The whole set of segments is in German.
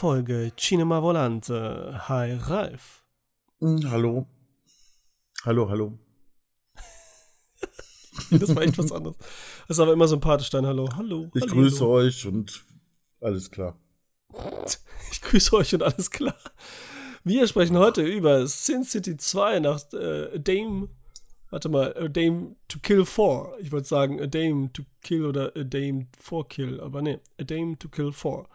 Folge Cinema Volante. Hi Ralf. Hm, hallo. Hallo, hallo. das war echt was anderes. Das ist aber immer sympathisch dann. Hallo, hallo. Ich hallo, grüße hallo. euch und alles klar. Ich grüße euch und alles klar. Wir sprechen heute über Sin City 2 nach äh, Dame. Warte mal, A Dame to Kill 4. Ich wollte sagen A Dame to Kill oder A Dame for Kill, aber nee, A Dame to Kill 4.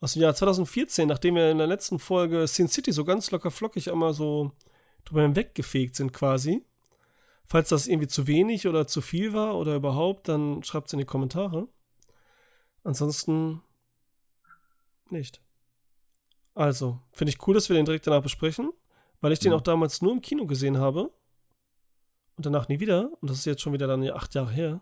Aus dem Jahr 2014, nachdem wir in der letzten Folge Sin City so ganz locker flockig einmal so drüber hinweggefegt sind quasi. Falls das irgendwie zu wenig oder zu viel war oder überhaupt, dann schreibt es in die Kommentare. Ansonsten nicht. Also, finde ich cool, dass wir den direkt danach besprechen, weil ich den Mhm. auch damals nur im Kino gesehen habe und danach nie wieder. Und das ist jetzt schon wieder dann acht Jahre her.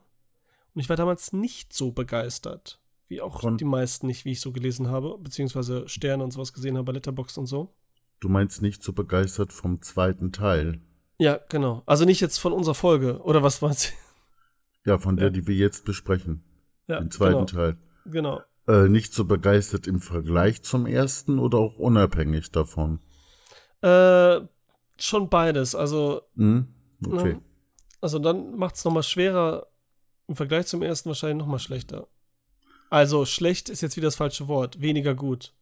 Und ich war damals nicht so begeistert, wie auch Von- die meisten nicht, wie ich so gelesen habe, beziehungsweise Sterne und sowas gesehen habe, bei Letterboxd und so. Du meinst nicht so begeistert vom zweiten Teil. Ja, genau. Also nicht jetzt von unserer Folge, oder was meinst Ja, von der, Ja. die wir jetzt besprechen. du? Ja, Den zweiten genau, Teil. Genau. Äh, nicht so begeistert im Vergleich zum ersten oder auch unabhängig davon? Äh, schon beides. Also Hm? Okay. Ne? Also dann macht es nochmal schwerer, im Vergleich zum ersten wahrscheinlich nochmal schlechter. Also schlecht ist jetzt wieder das falsche Wort, weniger gut.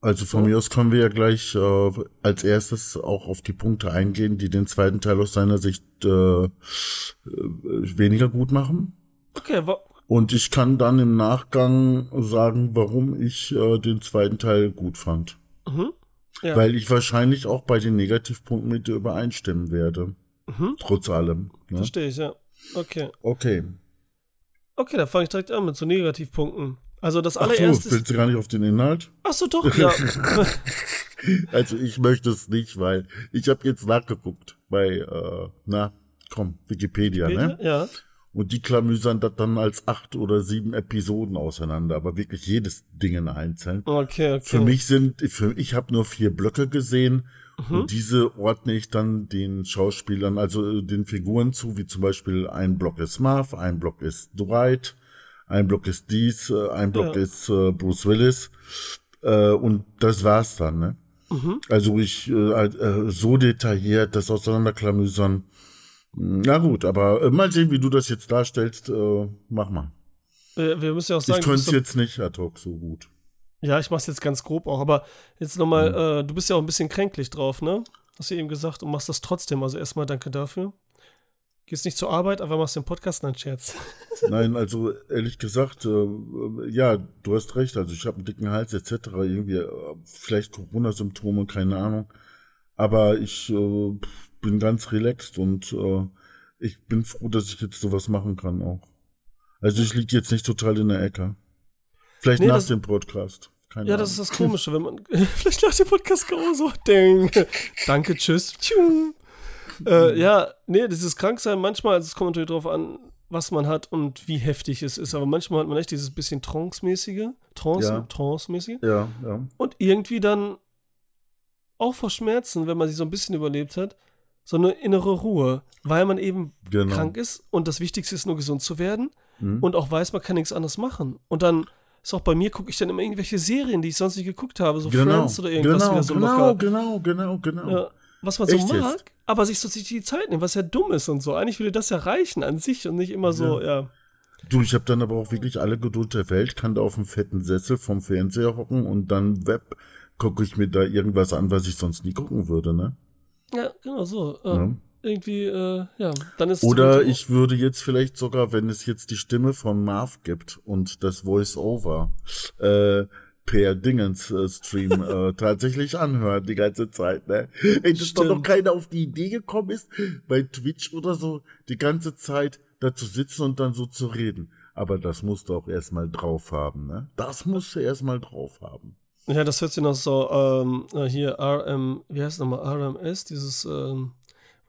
Also von So. mir aus können wir ja gleich äh, als erstes auch auf die Punkte eingehen, die den zweiten Teil aus seiner Sicht äh, äh, weniger gut machen. Okay, Und ich kann dann im Nachgang sagen, warum ich äh, den zweiten Teil gut fand. mhm. ja. Weil ich wahrscheinlich auch bei den Negativpunkten mit dir übereinstimmen werde. mhm. Trotz allem. Ne? Verstehe ich, ja. Okay. Okay. Okay, dann fange ich direkt an mit so Negativpunkten. Also das Ach so, allererste willst du gar nicht auf den Inhalt? Achso, doch, ja. Also ich möchte es nicht, weil ich habe jetzt nachgeguckt bei, äh, na, komm, Wikipedia, ne? ja. Und die klamüsern das dann als acht oder sieben Episoden auseinander, aber wirklich jedes Ding einzeln. Okay, okay. Für mich sind, für, ich habe nur vier Blöcke gesehen Mhm. und diese ordne ich dann den Schauspielern, also äh, den Figuren zu, wie zum Beispiel ein Block ist Marv, ein Block ist Dwight, ein Block ist dies, äh, ein Block Ja. ist äh, Bruce Willis äh, und das war's dann, ne? Mhm. Also ich äh, halt, äh, so detailliert das auseinanderklamüsern. Na gut, aber mal sehen, wie du das jetzt darstellst. Mach mal. Wir, müssen ja auch Ich sagen, du könnte es jetzt nicht ad hoc so gut. Ja, ich mach's jetzt ganz grob auch, aber jetzt nochmal, Mhm. äh, du bist ja auch ein bisschen kränklich drauf, ne? Hast du eben gesagt und machst das trotzdem. Also erstmal danke dafür. Gehst nicht zur Arbeit, aber machst den Podcast, nein, Scherz. Nein, also ehrlich gesagt, äh, ja, du hast recht. Also ich habe einen dicken Hals etc. Irgendwie äh, vielleicht Corona-Symptome, keine Ahnung. Aber ich äh, bin ganz relaxed und äh, ich bin froh, dass ich jetzt sowas machen kann auch. Also ich liege jetzt nicht total in der Ecke. Vielleicht Nee, nach dem Podcast. Keine Ja, das ist Ahnung. das Komische, wenn man. Vielleicht nach dem Podcast genauso. Ding. Danke, tschüss. Äh, ja, nee, dieses Kranksein manchmal, also es kommt natürlich drauf an, was man hat und wie heftig es ist. Aber manchmal hat man echt dieses bisschen Trance-mäßige, Trance, Ja. Trance-mäßige. Ja, ja. Und irgendwie dann auch vor Schmerzen, wenn man sie so ein bisschen überlebt hat, so eine innere Ruhe, weil man eben Genau. krank ist und das Wichtigste ist nur gesund zu werden Mhm. und auch weiß, man kann nichts anderes machen. Und dann ist auch bei mir, gucke ich dann immer irgendwelche Serien, die ich sonst nicht geguckt habe, so genau. Friends oder irgendwas genau, wieder so genau, locker. genau, genau, genau. Ja, was man so Echt mag, jetzt? aber sich so die Zeit nimmt, was ja dumm ist und so. Eigentlich würde das ja reichen an sich und nicht immer so, ja. Du, ich habe dann aber auch wirklich alle Geduld der Welt, kann da auf dem fetten Sessel vom Fernseher hocken und dann Web gucke ich mir da irgendwas an, was ich sonst nie gucken würde, ne? Ja, genau so. Äh, Ja. Irgendwie, äh, ja, dann ist Oder ich würde jetzt vielleicht sogar, wenn es jetzt die Stimme von Marv gibt und das Voice-Over äh, per Dingens-Stream äh, tatsächlich anhören die ganze Zeit, ne? Ey, dass doch noch keiner auf die Idee gekommen ist, bei Twitch oder so die ganze Zeit da zu sitzen und dann so zu reden. Aber das musst du auch erstmal drauf haben, ne? Das musst du erstmal drauf haben. Ja, das hört sich noch so, ähm, äh, hier, RM, wie heißt es nochmal, RMS, dieses, ähm,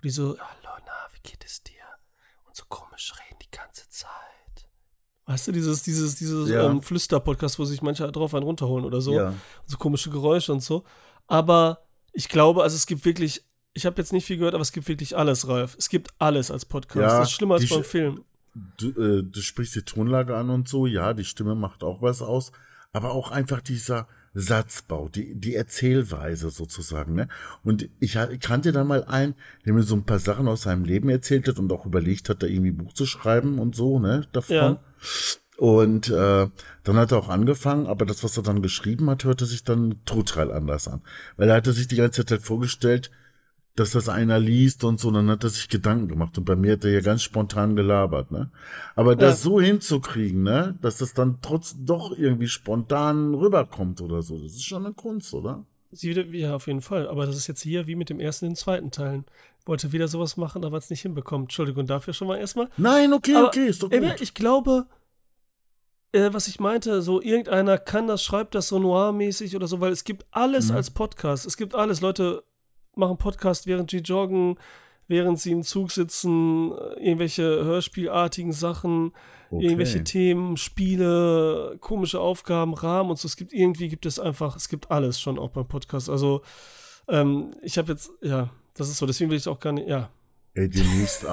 die so, hallo, na, wie geht es dir? Und so komisch reden die ganze Zeit. Weißt du, dieses, dieses, dieses Ja. ähm, Flüster-Podcast, wo sich manche drauf einen runterholen oder so. Ja. So komische Geräusche und so. Aber ich glaube, also es gibt wirklich, ich habe jetzt nicht viel gehört, aber es gibt wirklich alles, Ralf. Es gibt alles als Podcast. Ja, das ist schlimmer als beim Film. Du, äh, du sprichst die Tonlage an und so, ja, die Stimme macht auch was aus. aber auch einfach dieser Satzbau, die, die Erzählweise sozusagen. Ne? Und ich, kannte da mal einen, der mir so ein paar Sachen aus seinem Leben erzählt hat und auch überlegt hat, da irgendwie ein Buch zu schreiben und so, ne, davon. Ja. Und äh, dann hat er auch angefangen, aber das, was er dann geschrieben hat, hörte sich dann total anders an. Weil er hatte sich die ganze Zeit halt vorgestellt, dass das einer liest und so, dann hat er sich Gedanken gemacht. Und bei mir hat er ja ganz spontan gelabert, ne? Aber das ja. so hinzukriegen, ne, dass das dann trotzdem doch irgendwie spontan rüberkommt oder so, das ist schon eine Kunst, oder? Sie wieder, ja, auf jeden Fall. Aber das ist jetzt hier wie mit dem ersten und zweiten Teilen. Wollte wieder sowas machen, aber es nicht hinbekommt. Entschuldigung dafür schon mal erstmal. Nein, okay, aber, okay, ist doch gut. Ich glaube, äh, was ich meinte, so irgendeiner kann das, schreibt das so noir-mäßig oder so, weil es gibt alles mhm. als Podcast. Es gibt alles. Leute machen Podcast, während sie joggen, während sie im Zug sitzen, irgendwelche hörspielartigen Sachen, okay. irgendwelche Themen, Spiele, komische Aufgaben, Rahmen und so. Es gibt irgendwie gibt es einfach, es gibt alles schon auch beim Podcast. Also ähm, ich habe jetzt, ja, das ist so, deswegen will ich auch gar nicht, ja. Ey, demnächst,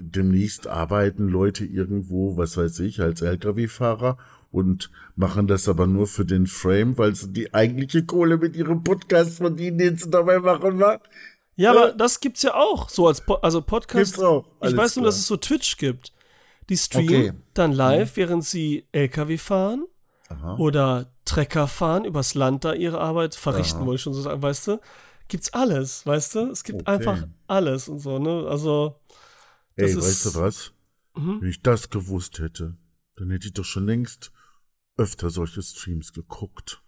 demnächst arbeiten Leute irgendwo, was weiß ich, als Lkw-Fahrer und machen das aber nur für den Frame, weil sie die eigentliche Kohle mit ihrem Podcast verdienen, den sie dabei machen, wa? Ja, aber das gibt's ja auch, so als po also Podcast. Gibt's auch. ich weiß nur, dass es so Twitch gibt. Die streamen okay. dann live, mhm. während sie LKW fahren Aha. oder Trecker fahren, übers Land da ihre Arbeit verrichten, wollte ich schon so sagen, weißt du? Gibt's alles, weißt du? Es gibt okay. einfach alles und so, ne? Also. Ey, weißt du was? Mhm. Wenn ich das gewusst hätte, dann hätte ich doch schon längst öfter solche Streams geguckt.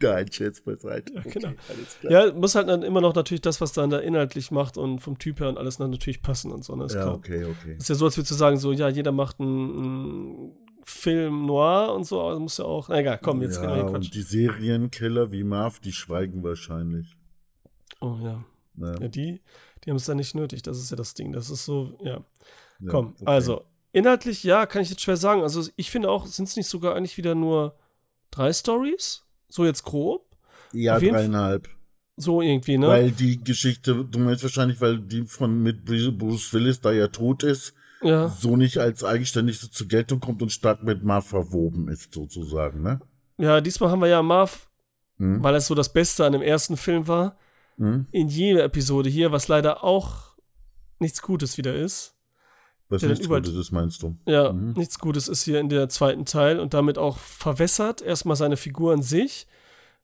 Nein, Scherz beiseite. Ja, genau. Okay, ja, muss halt dann immer noch natürlich das, was dann da inhaltlich macht und vom Typ her und alles dann natürlich passen und so. Ne? ja, klar. okay, okay. ist ja so, als würdest du sagen, so, ja, jeder macht einen, Film noir und so, aber muss ja auch, na egal, komm, jetzt ja, wir Und die Serienkiller wie Marv, die schweigen wahrscheinlich. Oh ja. Ja, ja die, die haben es ja nicht nötig, das ist ja das Ding. Das ist so, ja. ja komm, okay. also, Inhaltlich, ja, kann ich jetzt schwer sagen. Also ich finde auch, sind es nicht sogar eigentlich wieder nur drei Stories? So jetzt grob? Ja, dreieinhalb. So irgendwie, ne? Weil die Geschichte, du meinst wahrscheinlich, weil die von mit Bruce Willis da ja tot ist, ja. so nicht als eigenständig so zur Geltung kommt und stark mit Marv verwoben ist, sozusagen, ne? Ja, diesmal haben wir ja Marv, hm? weil es so das Beste an dem ersten Film war, hm? in jeder Episode hier, was leider auch nichts Gutes wieder ist. Was nichts über Gutes ist, meinst du? Ja, mhm. nichts Gutes ist hier in der zweiten Teil und damit auch verwässert erstmal seine Figur an sich,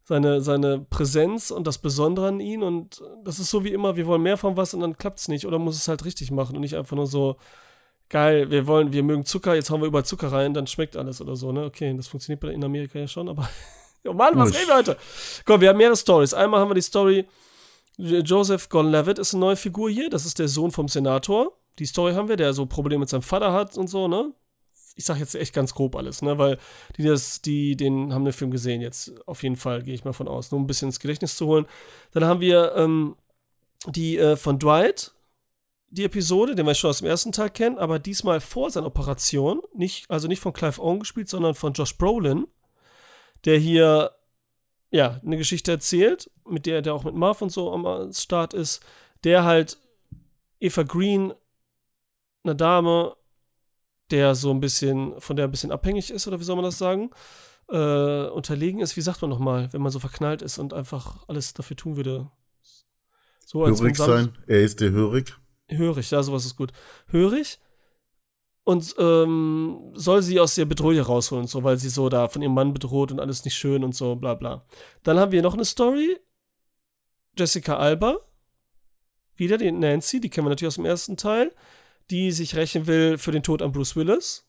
seine, seine Präsenz und das Besondere an ihn und das ist so wie immer, wir wollen mehr von was und dann klappt es nicht oder muss es halt richtig machen und nicht einfach nur so, geil, wir wollen, wir mögen Zucker, jetzt hauen wir überall Zucker rein, dann schmeckt alles oder so, ne? Okay, das funktioniert in Amerika ja schon, aber oh Mann, was reden wir heute? Komm, wir haben mehrere Stories. Einmal haben wir die Story, Joseph Gon-Levitt ist eine neue Figur hier, das ist der Sohn vom Senator die Story haben wir, der so Probleme mit seinem Vater hat und so, ne? Ich sag jetzt echt ganz grob alles, ne? Weil die das, die, den haben den Film gesehen jetzt. Auf jeden Fall, gehe ich mal von aus. Nur ein bisschen ins Gedächtnis zu holen. Dann haben wir ähm, die äh, von Dwight, die Episode, den wir schon aus dem ersten Teil kennen, aber diesmal vor seiner Operation. Nicht, also nicht von Clive Owen gespielt, sondern von Josh Brolin, der hier ja, eine Geschichte erzählt, mit der der auch mit Marv und so am Start ist, der halt Eva Green eine Dame, der so ein bisschen, von der ein bisschen abhängig ist, oder wie soll man das sagen, äh, unterlegen ist, wie sagt man nochmal, wenn man so verknallt ist und einfach alles dafür tun würde. So als hörig sein, er ist der hörig. Hörig, ja, sowas ist gut. Hörig und ähm, soll sie aus der Bedrohung rausholen, so, weil sie so da von ihrem Mann bedroht und alles nicht schön und so, bla bla. Dann haben wir noch eine Story. Jessica Alba. Wieder die Nancy, die kennen wir natürlich aus dem ersten Teil die sich rächen will für den Tod an Bruce Willis,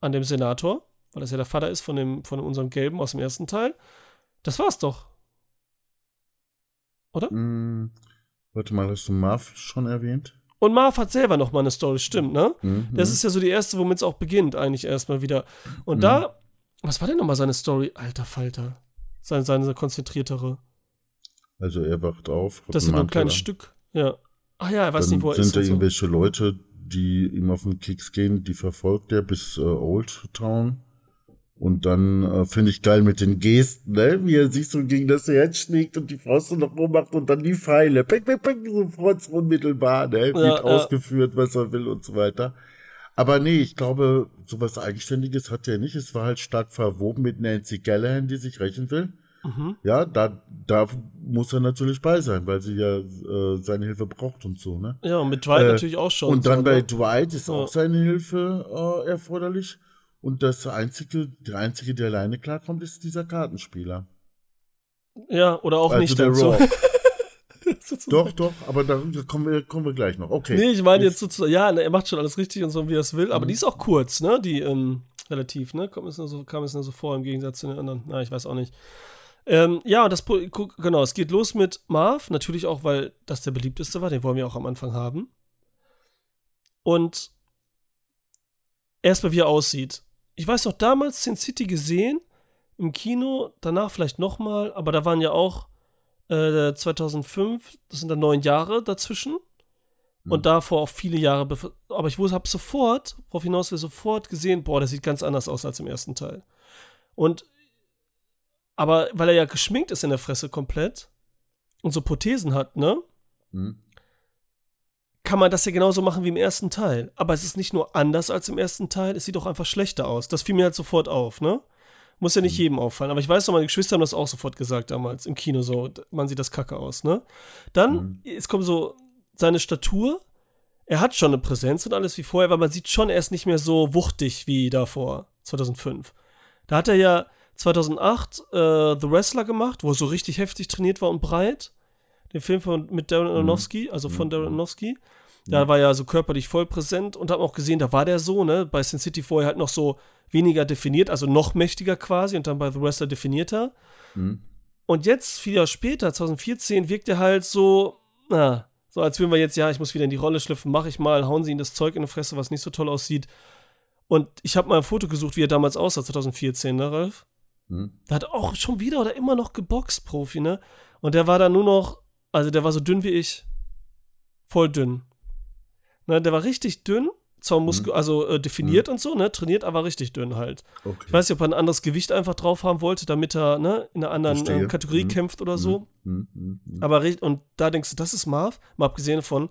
an dem Senator, weil das ja der Vater ist von, dem, von unserem Gelben aus dem ersten Teil. Das war's doch. Oder? Mm, warte mal, hast du Marv schon erwähnt? Und Marv hat selber noch mal eine Story, stimmt, ne? Mhm. Das ist ja so die erste, womit es auch beginnt, eigentlich erstmal wieder. Und mhm. da, was war denn noch mal seine Story? Alter Falter. Seine, seine konzentriertere. Also er wacht auf. Das ist nur ein kleines Stück, ja. Ach ja, er weiß nicht, wo er ist. Sind da irgendwelche so. Leute, die ihm auf den Keks gehen, die verfolgt er bis äh, Old Town. Und dann äh, finde ich geil mit den Gesten, ne? Wie er sich so gegen das Herz schlägt und die Faust so noch rummacht und dann die Pfeile. Peng, peng, peng, sofort unmittelbar, ne? Wird ja. ausgeführt, was er will und so weiter. Aber nee, ich glaube, sowas Eigenständiges hat er nicht. Es war halt stark verwoben mit Nancy Callahan, die sich rächen will. Mhm. Ja, da, da muss er natürlich bei sein, weil sie ja äh, seine Hilfe braucht und so, ne? Ja, und mit Dwight Äh, natürlich auch schon. Und dann so, bei ne? Dwight ist Ja. auch seine Hilfe äh, erforderlich. Und das einzige, der einzige, der alleine klarkommt, ist dieser Kartenspieler. Ja, oder auch also nicht. der. Raw. Doch, doch, aber da kommen wir, kommen wir gleich noch. Okay. Nee, ich meine jetzt sozusagen, ja, ne, er macht schon alles richtig und so, wie er es will, aber Mhm. die ist auch kurz, ne? Die, ähm, relativ, ne? Kommt es nur so, kam es nur so vor im Gegensatz zu den anderen. Na, ich weiß auch nicht. Ähm, ja, das, genau, es geht los mit Marv, natürlich auch, weil das der beliebteste war, den wollen wir auch am Anfang haben. Und erstmal, wie er aussieht. Ich weiß noch, damals Sin City gesehen, im Kino, danach vielleicht nochmal, aber da waren ja auch äh, 2005, das sind dann neun Jahre dazwischen. Und davor auch viele Jahre, aber ich habe sofort, worauf hinaus wir sofort gesehen, boah, der sieht ganz anders aus als im ersten Teil. Und, aber weil er ja geschminkt ist in der Fresse komplett und so Prothesen hat, ne, Hm? kann man das ja genauso machen wie im ersten Teil. Aber es ist nicht nur anders als im ersten Teil, es sieht auch einfach schlechter aus. Das fiel mir halt sofort auf, ne? Muss ja nicht jedem auffallen. Aber ich weiß noch, meine Geschwister haben das auch sofort gesagt damals im Kino so. Man sieht das kacke aus, ne? Dann, Mhm. es kommt so seine Statur. Er hat schon eine Präsenz und alles wie vorher, aber man sieht schon, er ist nicht mehr so wuchtig wie davor, 2005. Da hat er ja 2008 äh, The Wrestler gemacht, wo er so richtig heftig trainiert war und breit. Den Film von, mit Darren Aronofsky, also von Darren Aronofsky. Da war er so körperlich voll präsent und haben auch gesehen, da war der so, ne? Bei Sin City vorher halt noch so weniger definiert, also noch mächtiger quasi und dann bei The Wrestler definierter. Hm? Und jetzt, vier Jahre später, 2014, wirkt er halt so, na, so als würden wir jetzt, ja, ich muss wieder in die Rolle schlüpfen, mach ich mal, hauen sie ihm das Zeug in die Fresse, was nicht so toll aussieht. Und ich habe mal ein Foto gesucht, wie er damals aussah, 2014, ne, Ralf? Hm? Der hat auch schon wieder oder immer noch geboxt, Profi, ne? Und der war dann nur noch, also der war so dünn wie ich. Voll dünn. Ne, der war richtig dünn, zwar musku also äh, definiert und so, ne? Trainiert, aber richtig dünn halt. Okay. Ich weiß nicht, ob er ein anderes Gewicht einfach drauf haben wollte, damit er ne, in einer anderen äh, Kategorie Mhm. kämpft oder so. Hm, hm, hm. Aber richtig, und da denkst du, das ist Marv, mal abgesehen von,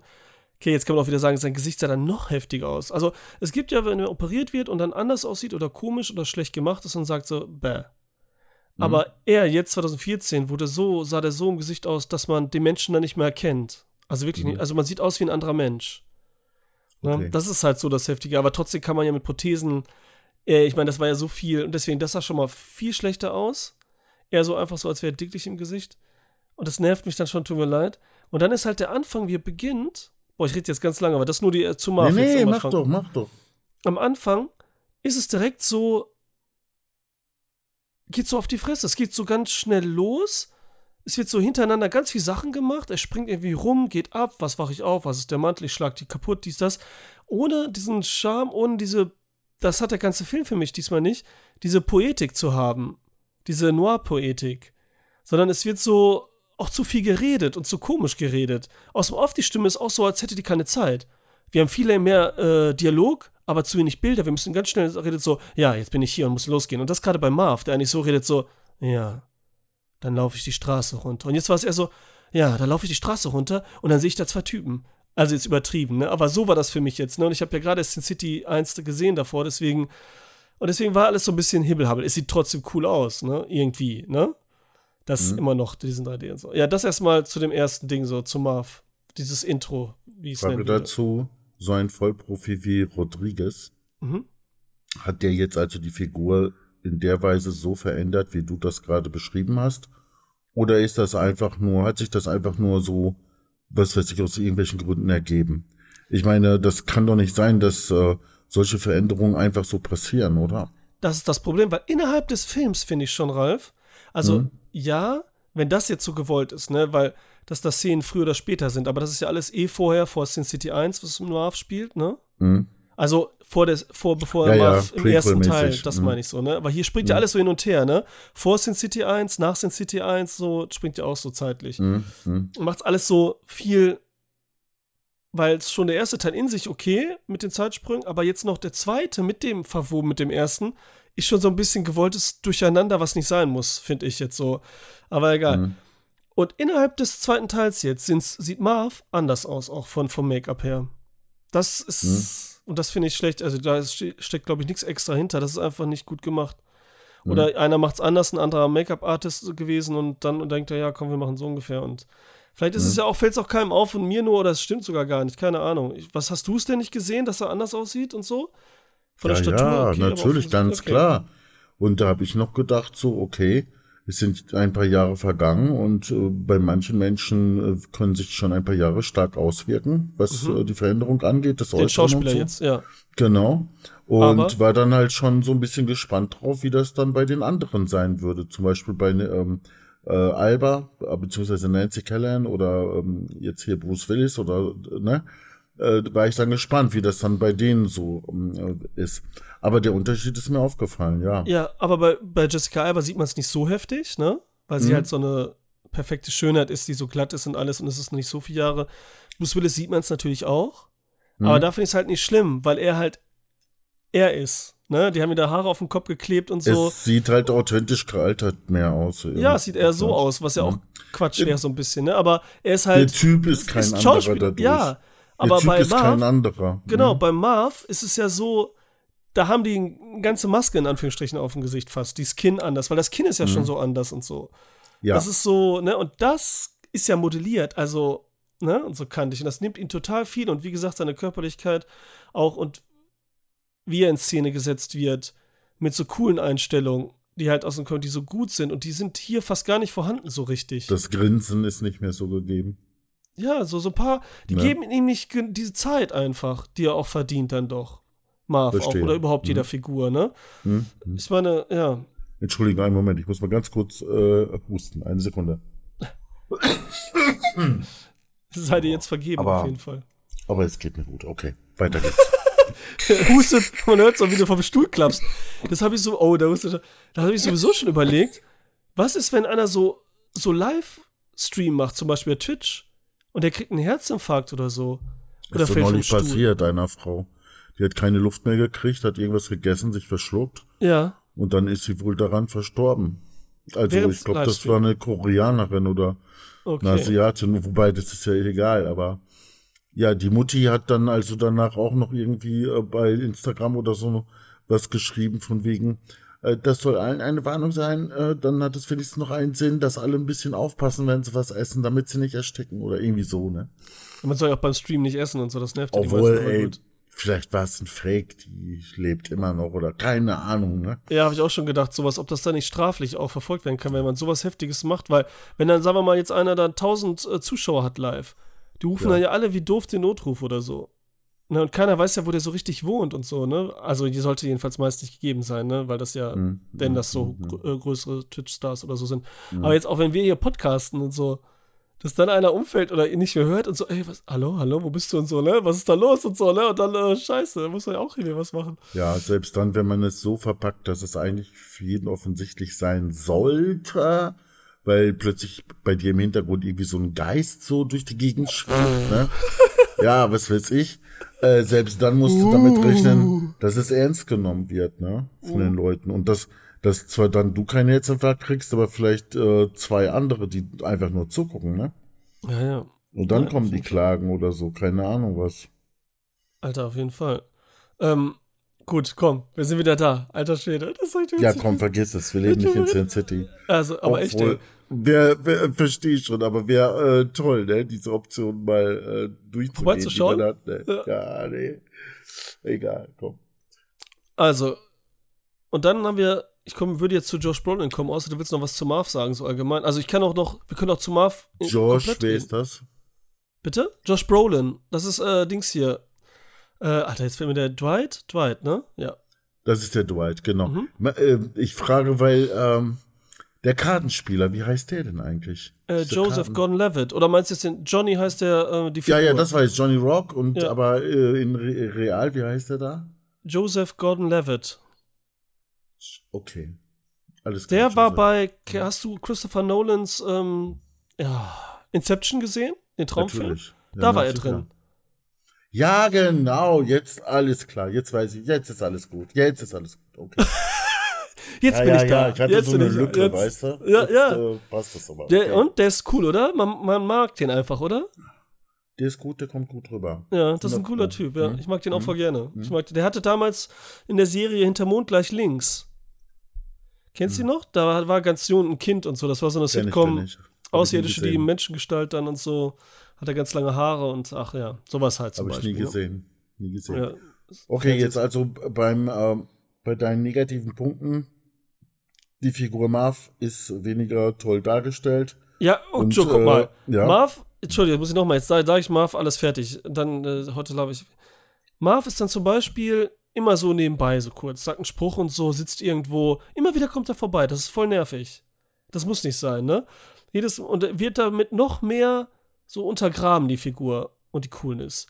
okay, jetzt kann man auch wieder sagen, sein Gesicht sah dann noch heftiger aus. Also es gibt ja, wenn er operiert wird und dann anders aussieht oder komisch oder schlecht gemacht ist und sagt so, bäh. Aber er jetzt 2014 wurde so, sah der so im Gesicht aus, dass man den Menschen dann nicht mehr erkennt. Also wirklich Mhm. nicht, also man sieht aus wie ein anderer Mensch. Ne? Okay. Das ist halt so das Heftige. Aber trotzdem kann man ja mit Prothesen, äh, ich meine, das war ja so viel und deswegen, das sah schon mal viel schlechter aus. Eher so einfach so, als wäre er dicklich im Gesicht. Und das nervt mich dann schon, tut mir leid. Und dann ist halt der Anfang, wie er beginnt. Boah, ich rede jetzt ganz lange, aber das ist nur die äh, zu Nee, nee, mach doch, mach doch. Am Anfang ist es direkt so, geht so auf die Fresse. Es geht so ganz schnell los. Es wird so hintereinander ganz viel Sachen gemacht. Er springt irgendwie rum, geht ab. Was wache ich auf? Was ist der Mantel? Ich schlag die kaputt, dies, das. Ohne diesen Charme, ohne diese, das hat der ganze Film für mich diesmal nicht, diese Poetik zu haben. Diese Noir-Poetik. Sondern es wird so auch zu viel geredet und zu komisch geredet. Aus dem Off, die Stimme ist auch so, als hätte die keine Zeit. Wir haben viele mehr äh, Dialog, aber zu wenig Bilder. Wir müssen ganz schnell redet so, ja, jetzt bin ich hier und muss losgehen. Und das gerade bei Marv, der eigentlich so redet so, ja, dann laufe ich die Straße runter. Und jetzt war es eher so, ja, dann laufe ich die Straße runter und dann sehe ich da zwei Typen. Also jetzt übertrieben, ne? Aber so war das für mich jetzt, ne? Und ich habe ja gerade Sin City 1 gesehen davor, deswegen und deswegen war alles so ein bisschen hibbelhabbel. Es sieht trotzdem cool aus, ne? Irgendwie, ne? Das Mhm. immer noch, diesen 3D und so. Ja, das erstmal zu dem ersten Ding so, zu Marv. Dieses Intro, wie es würde. dazu, so ein Vollprofi wie Rodriguez, Mhm. hat der jetzt also die Figur in der Weise so verändert, wie du das gerade beschrieben hast? Oder ist das einfach nur, hat sich das einfach nur so, was weiß ich, aus irgendwelchen Gründen ergeben? Ich meine, das kann doch nicht sein, dass äh, solche Veränderungen einfach so passieren, oder? Das ist das Problem, weil innerhalb des Films finde ich schon, Ralf. Also, Mhm. ja, wenn das jetzt so gewollt ist, ne, weil dass das Szenen früher oder später sind, aber das ist ja alles eh vorher, vor Sin City 1, was im Marv spielt, ne? Hm? Also vor des, vor, bevor Ja, ja, Marv im ersten Teil, das mhm. meine ich so, ne? Aber hier springt ja alles so hin und her, ne? Vor Sin City 1, nach Sin City 1, so springt ja auch so zeitlich. Hm? Hm? Macht's alles so viel, weil es schon der erste Teil in sich okay mit den Zeitsprüngen, aber jetzt noch der zweite mit dem verwoben mit dem ersten, ist schon so ein bisschen gewolltes Durcheinander, was nicht sein muss, finde ich jetzt so. Aber egal. Hm. Und innerhalb des zweiten Teils jetzt sind's, sieht Marv anders aus, auch von, vom Make-up her. Das ist. und das finde ich schlecht. Also da ste- steckt, glaube ich, nichts extra hinter. Das ist einfach nicht gut gemacht. Mhm. Oder einer macht es anders, ein anderer Make-up-Artist gewesen und dann denkt er, ja, komm, wir machen so ungefähr. Und vielleicht ist Mhm. es ja auch, fällt es auch keinem auf und mir nur, oder es stimmt sogar gar nicht, keine Ahnung. Ich, was hast du es denn nicht gesehen, dass er anders aussieht und so? Von der ja, Statur? ja, okay, natürlich, ganz okay. klar. Und da habe ich noch gedacht, so, okay, es sind ein paar Jahre vergangen und äh, bei manchen Menschen äh, können sich schon ein paar Jahre stark auswirken, was äh, die Veränderung angeht. Das Mhm. Den Schauspieler so. jetzt, ja. Genau. Und Aber- war dann halt schon so ein bisschen gespannt drauf, wie das dann bei den anderen sein würde. Zum Beispiel bei ähm, äh, Alba, äh, beziehungsweise Nancy Callahan oder ähm, jetzt hier Bruce Willis oder, ne? Äh, war ich dann gespannt, wie das dann bei denen so ähm, äh, ist. Aber der Unterschied ist mir aufgefallen, ja. Ja, aber bei, bei Jessica Alba sieht man es nicht so heftig, ne? Weil sie Mhm. halt so eine perfekte Schönheit ist, die so glatt ist und alles und es ist nicht so viele Jahre. Bruce Willis sieht man es natürlich auch. Mhm. Aber da finde ich es halt nicht schlimm, weil er halt er ist. Ne? Die haben ihm da Haare auf den Kopf geklebt und so. Es sieht halt authentisch gealtert mehr aus. ja, es sieht eher so aus, was ja auch. Quatsch wäre so ein bisschen, ne? Aber er ist Der halt. Typ ist kein anderer Schauspieler. dadurch. Ja, aber der Typ bei ist kein Marv, anderer. genau, Mhm. bei Marv ist es ja so, da haben die eine ganze Maske in Anführungsstrichen auf dem Gesicht fast. Die Skin anders, weil das Kinn ist ja schon so anders und so. Ja. Das ist so, ne, und das ist ja modelliert, also, ne, und so kantig. Und das nimmt ihn total viel. Und wie gesagt, seine Körperlichkeit auch und wie er in Szene gesetzt wird, mit so coolen Einstellungen, die halt aus dem Körper, die so gut sind und die sind hier fast gar nicht vorhanden so richtig. das Grinsen ist nicht mehr so gegeben. ja, so, so ein paar, die Ja. geben ihm nicht diese Zeit einfach, die er auch verdient dann doch. Marv auch, oder überhaupt Mhm. jeder Figur, ne? Hm? Hm. Ich meine, ja. Entschuldigung, einen Moment, ich muss mal ganz kurz äh, husten. Eine Sekunde. Sei dir jetzt vergeben, Aber- auf jeden Fall. Aber es geht mir gut. Okay, weiter geht's. hustet, man hört so, wie du vom Stuhl klappst. Das habe ich so, oh, da, hustet da habe ich sowieso schon überlegt, was ist, wenn einer so, so Livestream macht, zum Beispiel bei Twitch, und der kriegt einen Herzinfarkt oder so. Oder ist doch fällt vom neulich passiert einer Frau. Die hat keine Luft mehr gekriegt, hat irgendwas gegessen, sich verschluckt Ja, und dann ist sie wohl daran verstorben. Also Während ich glaube, das war eine Koreanerin oder eine okay. Asiatin, wobei das ist ja egal, aber ja, die Mutti hat dann also danach auch noch irgendwie äh, bei Instagram oder so was geschrieben von wegen, äh, das soll allen eine Warnung sein, äh, dann hat es wenigstens noch einen Sinn, dass alle ein bisschen aufpassen, wenn sie was essen, damit sie nicht ersticken oder irgendwie so, ne? Man soll ja auch beim Stream nicht essen und so, das nervt ja die Obwohl, meisten, aber ey, gut. Vielleicht war es ein Fake, die lebt immer noch oder keine Ahnung, ne? Ja, habe ich auch schon gedacht, sowas, ob das dann nicht straflich auch verfolgt werden kann, wenn man sowas Heftiges macht, weil, wenn dann, sagen wir mal, jetzt einer da 1000 äh, Zuschauer hat live, die rufen Ja. dann ja alle wie doof den Notruf oder so. Ne, und keiner weiß ja, wo der so richtig wohnt und so, ne? Also, die sollte jedenfalls meist nicht gegeben sein, ne? Weil das ja, Mhm. wenn das so Mhm. äh, größere Twitch-Stars oder so sind. Aber jetzt auch, wenn wir hier podcasten und so, dass dann einer umfällt oder ihn nicht mehr hört und so, ey, was, hallo, hallo, wo bist du und so, ne? Was ist da los und so, ne? Und dann, äh, scheiße, da muss man ja auch irgendwie was machen. Ja, selbst dann, wenn man es so verpackt, dass es eigentlich für jeden offensichtlich sein sollte, weil plötzlich bei dir im Hintergrund irgendwie so ein Geist so durch die Gegend schwimmt, ne? Ja, was weiß ich. Äh, selbst dann musst du damit rechnen, dass es ernst genommen wird, ne? Von den Leuten. Und dass, dass zwar dann du keinen Herzinfarkt kriegst, aber vielleicht äh, zwei andere, die einfach nur zugucken, ne? Ja, ja. Und dann Ja, kommen die Klagen oder so, keine Ahnung was. Alter, auf jeden Fall. Ähm, gut, komm, wir sind wieder da. Alter Schwede, das ist richtig Ja, komm, vergiss es, wir leben nicht in Sin City. Also, aber echt, Obwohl, ey. Wer, wer verstehe ich schon, aber wäre äh, toll, ne, diese Option mal äh, durchzugehen. Vorbeizuschauen? hat, ne? Ja. ja, nee. Egal, komm. Also, und dann haben wir, ich komm, würde jetzt zu Josh Brolin kommen, außer du willst noch was zu Marv sagen, so allgemein. Also, ich kann auch noch, wir können auch zu Marv. Josh, wer ist das? Bitte? Josh Brolin. Das ist, äh, Dings hier. Äh, Alter, jetzt fällt mir der Dwight? Dwight, ne? Ja. Das ist der Dwight, genau. Mhm. Äh, Ich frage, weil ähm, der Kartenspieler, wie heißt der denn eigentlich? Äh, Joseph Gordon-Levitt. Oder meinst du jetzt den Johnny heißt der, äh, die Ja, Figur? ja, das weiß Johnny Rock und Ja. aber äh, in Re Real, wie heißt der da? Joseph Gordon-Levitt. Okay. Alles klar. Der war Joseph. bei, hast du Christopher Nolans, ähm, ja, Inception gesehen? Den Traumfilm? Natürlich. Ja, Da war er drin. Ja, genau, jetzt alles klar. Jetzt weiß ich, jetzt ist alles gut. Jetzt ist alles gut. Okay. Jetzt ja, bin ja, ich da. ja, ich hatte jetzt so eine. Lücke, jetzt. weißt du? Ja, jetzt, ja. Äh, passt das aber. Der, okay. Und der ist cool, oder? Man, man mag den einfach, oder? Der ist gut, der kommt gut rüber. Ja, das ist ein cooler Typ, ja. Mhm. Ich mag den auch Mhm. voll gerne. Mhm. Ich mag, der hatte damals in der Serie Hinter Mond gleich links. Kennst du die noch? Da war ganz jung ein Kind und so. Das war so eine Mhm. Kenn Sitcom. Hab Außerirdische, die in Menschengestalt dann und so. Hat er ganz lange Haare und ach ja, sowas halt zum Habe ich Beispiel. nie gesehen. Nie Ne? gesehen. Ja. Okay, jetzt also beim ähm, bei deinen negativen Punkten. Die Figur Marv ist weniger toll dargestellt. Ja, oh, Und, Joe, guck äh, mal. ja. Marv, Entschuldigung, muss ich nochmal, jetzt sage sag ich Marv, alles fertig. Dann, äh, heute glaube ich. Marv ist dann zum Beispiel immer so nebenbei, so kurz, sagt einen Spruch und so, sitzt irgendwo. Immer wieder kommt er vorbei, das ist voll nervig. Das muss nicht sein, ne? Jedes, und wird damit noch mehr so untergraben, die Figur und die Coolness.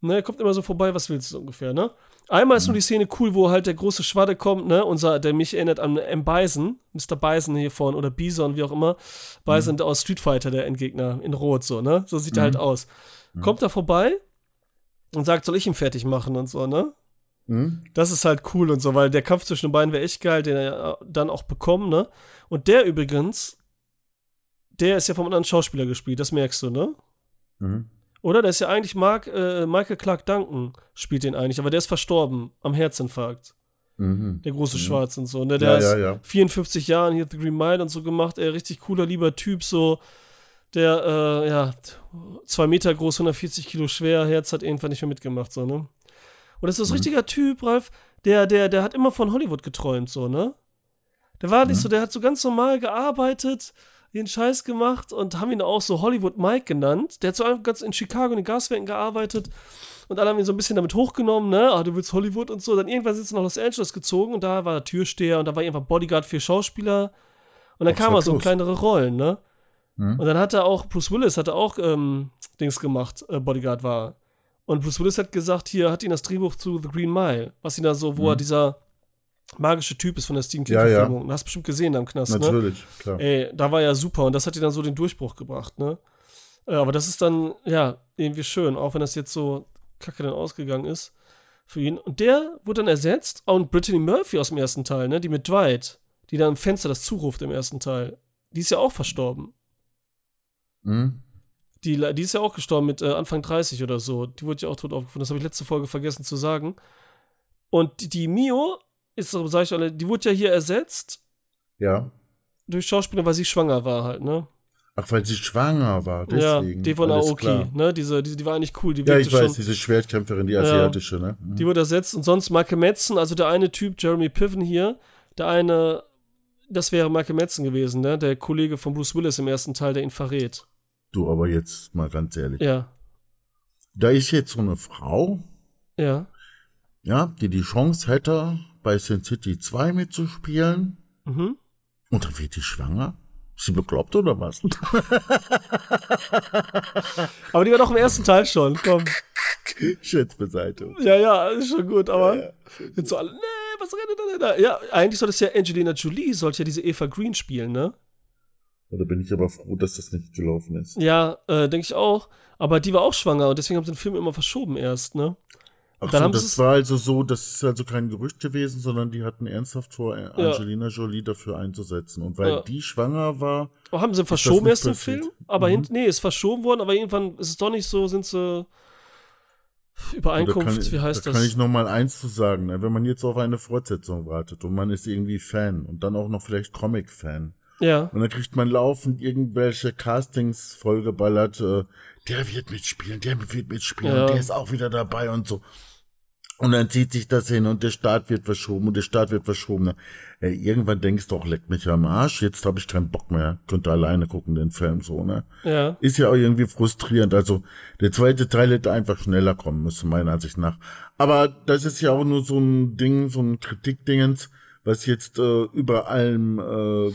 Ne, er kommt immer so vorbei, was willst du ungefähr, ne? Einmal ist nur die Szene cool, wo halt der große Schwadde kommt, ne? Unser, der mich erinnert an M. Bison, Mr. Bison hier vorne, oder Bison, wie auch immer. Bison aus Street Fighter, der Endgegner, in Rot, so, ne? So sieht er halt aus. Kommt er vorbei und sagt, soll ich ihn fertig machen und so, ne? Hm? Das ist halt cool und so, weil der Kampf zwischen den beiden wäre echt geil, den er ja dann auch bekommen, ne? Und der übrigens, der ist ja vom anderen Schauspieler gespielt, das merkst du, ne? Mhm. Oder? Der ist ja eigentlich Mark, äh, Michael Clark Duncan, spielt den eigentlich, aber der ist verstorben am Herzinfarkt. Mhm. Der große Mhm. Schwarz und so. Ne? Der Ja, ist ja, ja. 54 Jahren hier The Green Mile und so gemacht. Er richtig cooler, lieber Typ, so. Der, äh, ja, zwei Meter groß, 140 Kilo schwer, Herz hat irgendwann nicht mehr mitgemacht, so, ne? Und das ist ein Mhm. richtiger Typ, Ralf, der, der, der hat immer von Hollywood geträumt, so, ne? Der war nicht Mhm. so, der hat so ganz normal gearbeitet, den Scheiß gemacht und haben ihn auch so Hollywood Mike genannt. Der hat so einfach ganz in Chicago in den Gaswerken gearbeitet und alle haben ihn so ein bisschen damit hochgenommen, ne? Ah, du willst Hollywood und so. Dann irgendwann sind sie nach Los Angeles gezogen und da war er Türsteher und da war irgendwann Bodyguard für Schauspieler. Und dann kam er so in kleinere Rollen, ne? Mhm. Und dann hat er auch, Bruce Willis hatte auch ähm, Dings gemacht, äh, Bodyguard war. Und Bruce Willis hat gesagt, hier hat ihn das Drehbuch zu The Green Mile, was ihn da so, wo Mhm. er dieser magische Typ ist von der Stephen Ja, ja. King-Verfilmung. Hast bestimmt gesehen da im Knast, ne? Natürlich, klar. Ey, da war ja super und das hat dir dann so den Durchbruch gebracht, ne? Äh, aber das ist dann, ja, irgendwie schön, auch wenn das jetzt so kacke dann ausgegangen ist für ihn. Und der wurde dann ersetzt und Brittany Murphy aus dem ersten Teil, ne? Die mit Dwight, die dann im Fenster das zuruft im ersten Teil. Die ist ja auch verstorben. Mhm. Die, die ist ja auch gestorben mit äh, Anfang 30 oder so. Die wurde ja auch tot aufgefunden. Das habe ich letzte Folge vergessen zu sagen. Und die, die Mio ist, so, sag ich alle, die wurde ja hier ersetzt Ja. durch Schauspieler, weil sie schwanger war halt, ne? Ach, weil sie schwanger war, Ja, deswegen. die von Alles Aoki, klar. ne? Diese, diese, die war eigentlich cool. Die Ja, ich weiß, schon, diese Schwertkämpferin, die Ja. asiatische, ne? Mhm. die wurde ersetzt. Und sonst Michael Madsen, also der eine Typ, Jeremy Piven hier, der eine, das wäre Michael Madsen gewesen, ne? Der Kollege von Bruce Willis im ersten Teil, der ihn verrät. Du, aber jetzt mal ganz ehrlich. Ja, Da ist jetzt so eine Frau, ja. ja, die die Chance hätte, bei Sin City 2 mitzuspielen. Mhm. Und dann wird die schwanger? Ist sie bekloppt oder was? Aber die war doch im ersten Teil schon, komm. Schätz beiseite. Ja, ja, ist schon gut, aber Ja, jetzt so alle, nee, was redet er denn da? Ja, eigentlich soll das ja Angelina Jolie, sollte ja diese Eva Green spielen, ne? Da bin ich aber froh, dass das nicht gelaufen ist. Ja, äh, denke ich auch. Aber die war auch schwanger und deswegen haben sie den Film immer verschoben erst, ne? Ach Dann so, das war also so, das ist also kein Gerücht gewesen, sondern die hatten ernsthaft vor, Angelina Jolie dafür einzusetzen. Und weil Ja. die schwanger war, Oh, haben sie verschoben erst den passiert? Film? Aber Mhm. hint, nee, ist verschoben worden, aber irgendwann ist es doch nicht so, sind sie Übereinkunft, da kann, wie heißt da das? kann ich noch mal eins zu sagen. ne? Wenn man jetzt auf eine Fortsetzung wartet und man ist irgendwie Fan und dann auch noch vielleicht Comic-Fan ja. und dann kriegt man laufend irgendwelche Castings vollgeballert, äh, der wird mitspielen, der wird mitspielen Ja. und der ist auch wieder dabei und so. Und dann zieht sich das hin und der Start wird verschoben und der Start wird verschoben. Ey, irgendwann denkst du auch, leck mich am Arsch, jetzt habe ich keinen Bock mehr. Könnte alleine gucken, den Film so, ne? Ja. Ist ja auch irgendwie frustrierend. Also der zweite Teil hätte einfach schneller kommen müssen, meiner Ansicht nach. Aber das ist ja auch nur so ein Ding, so ein Kritikdingens, was jetzt äh, über allem äh,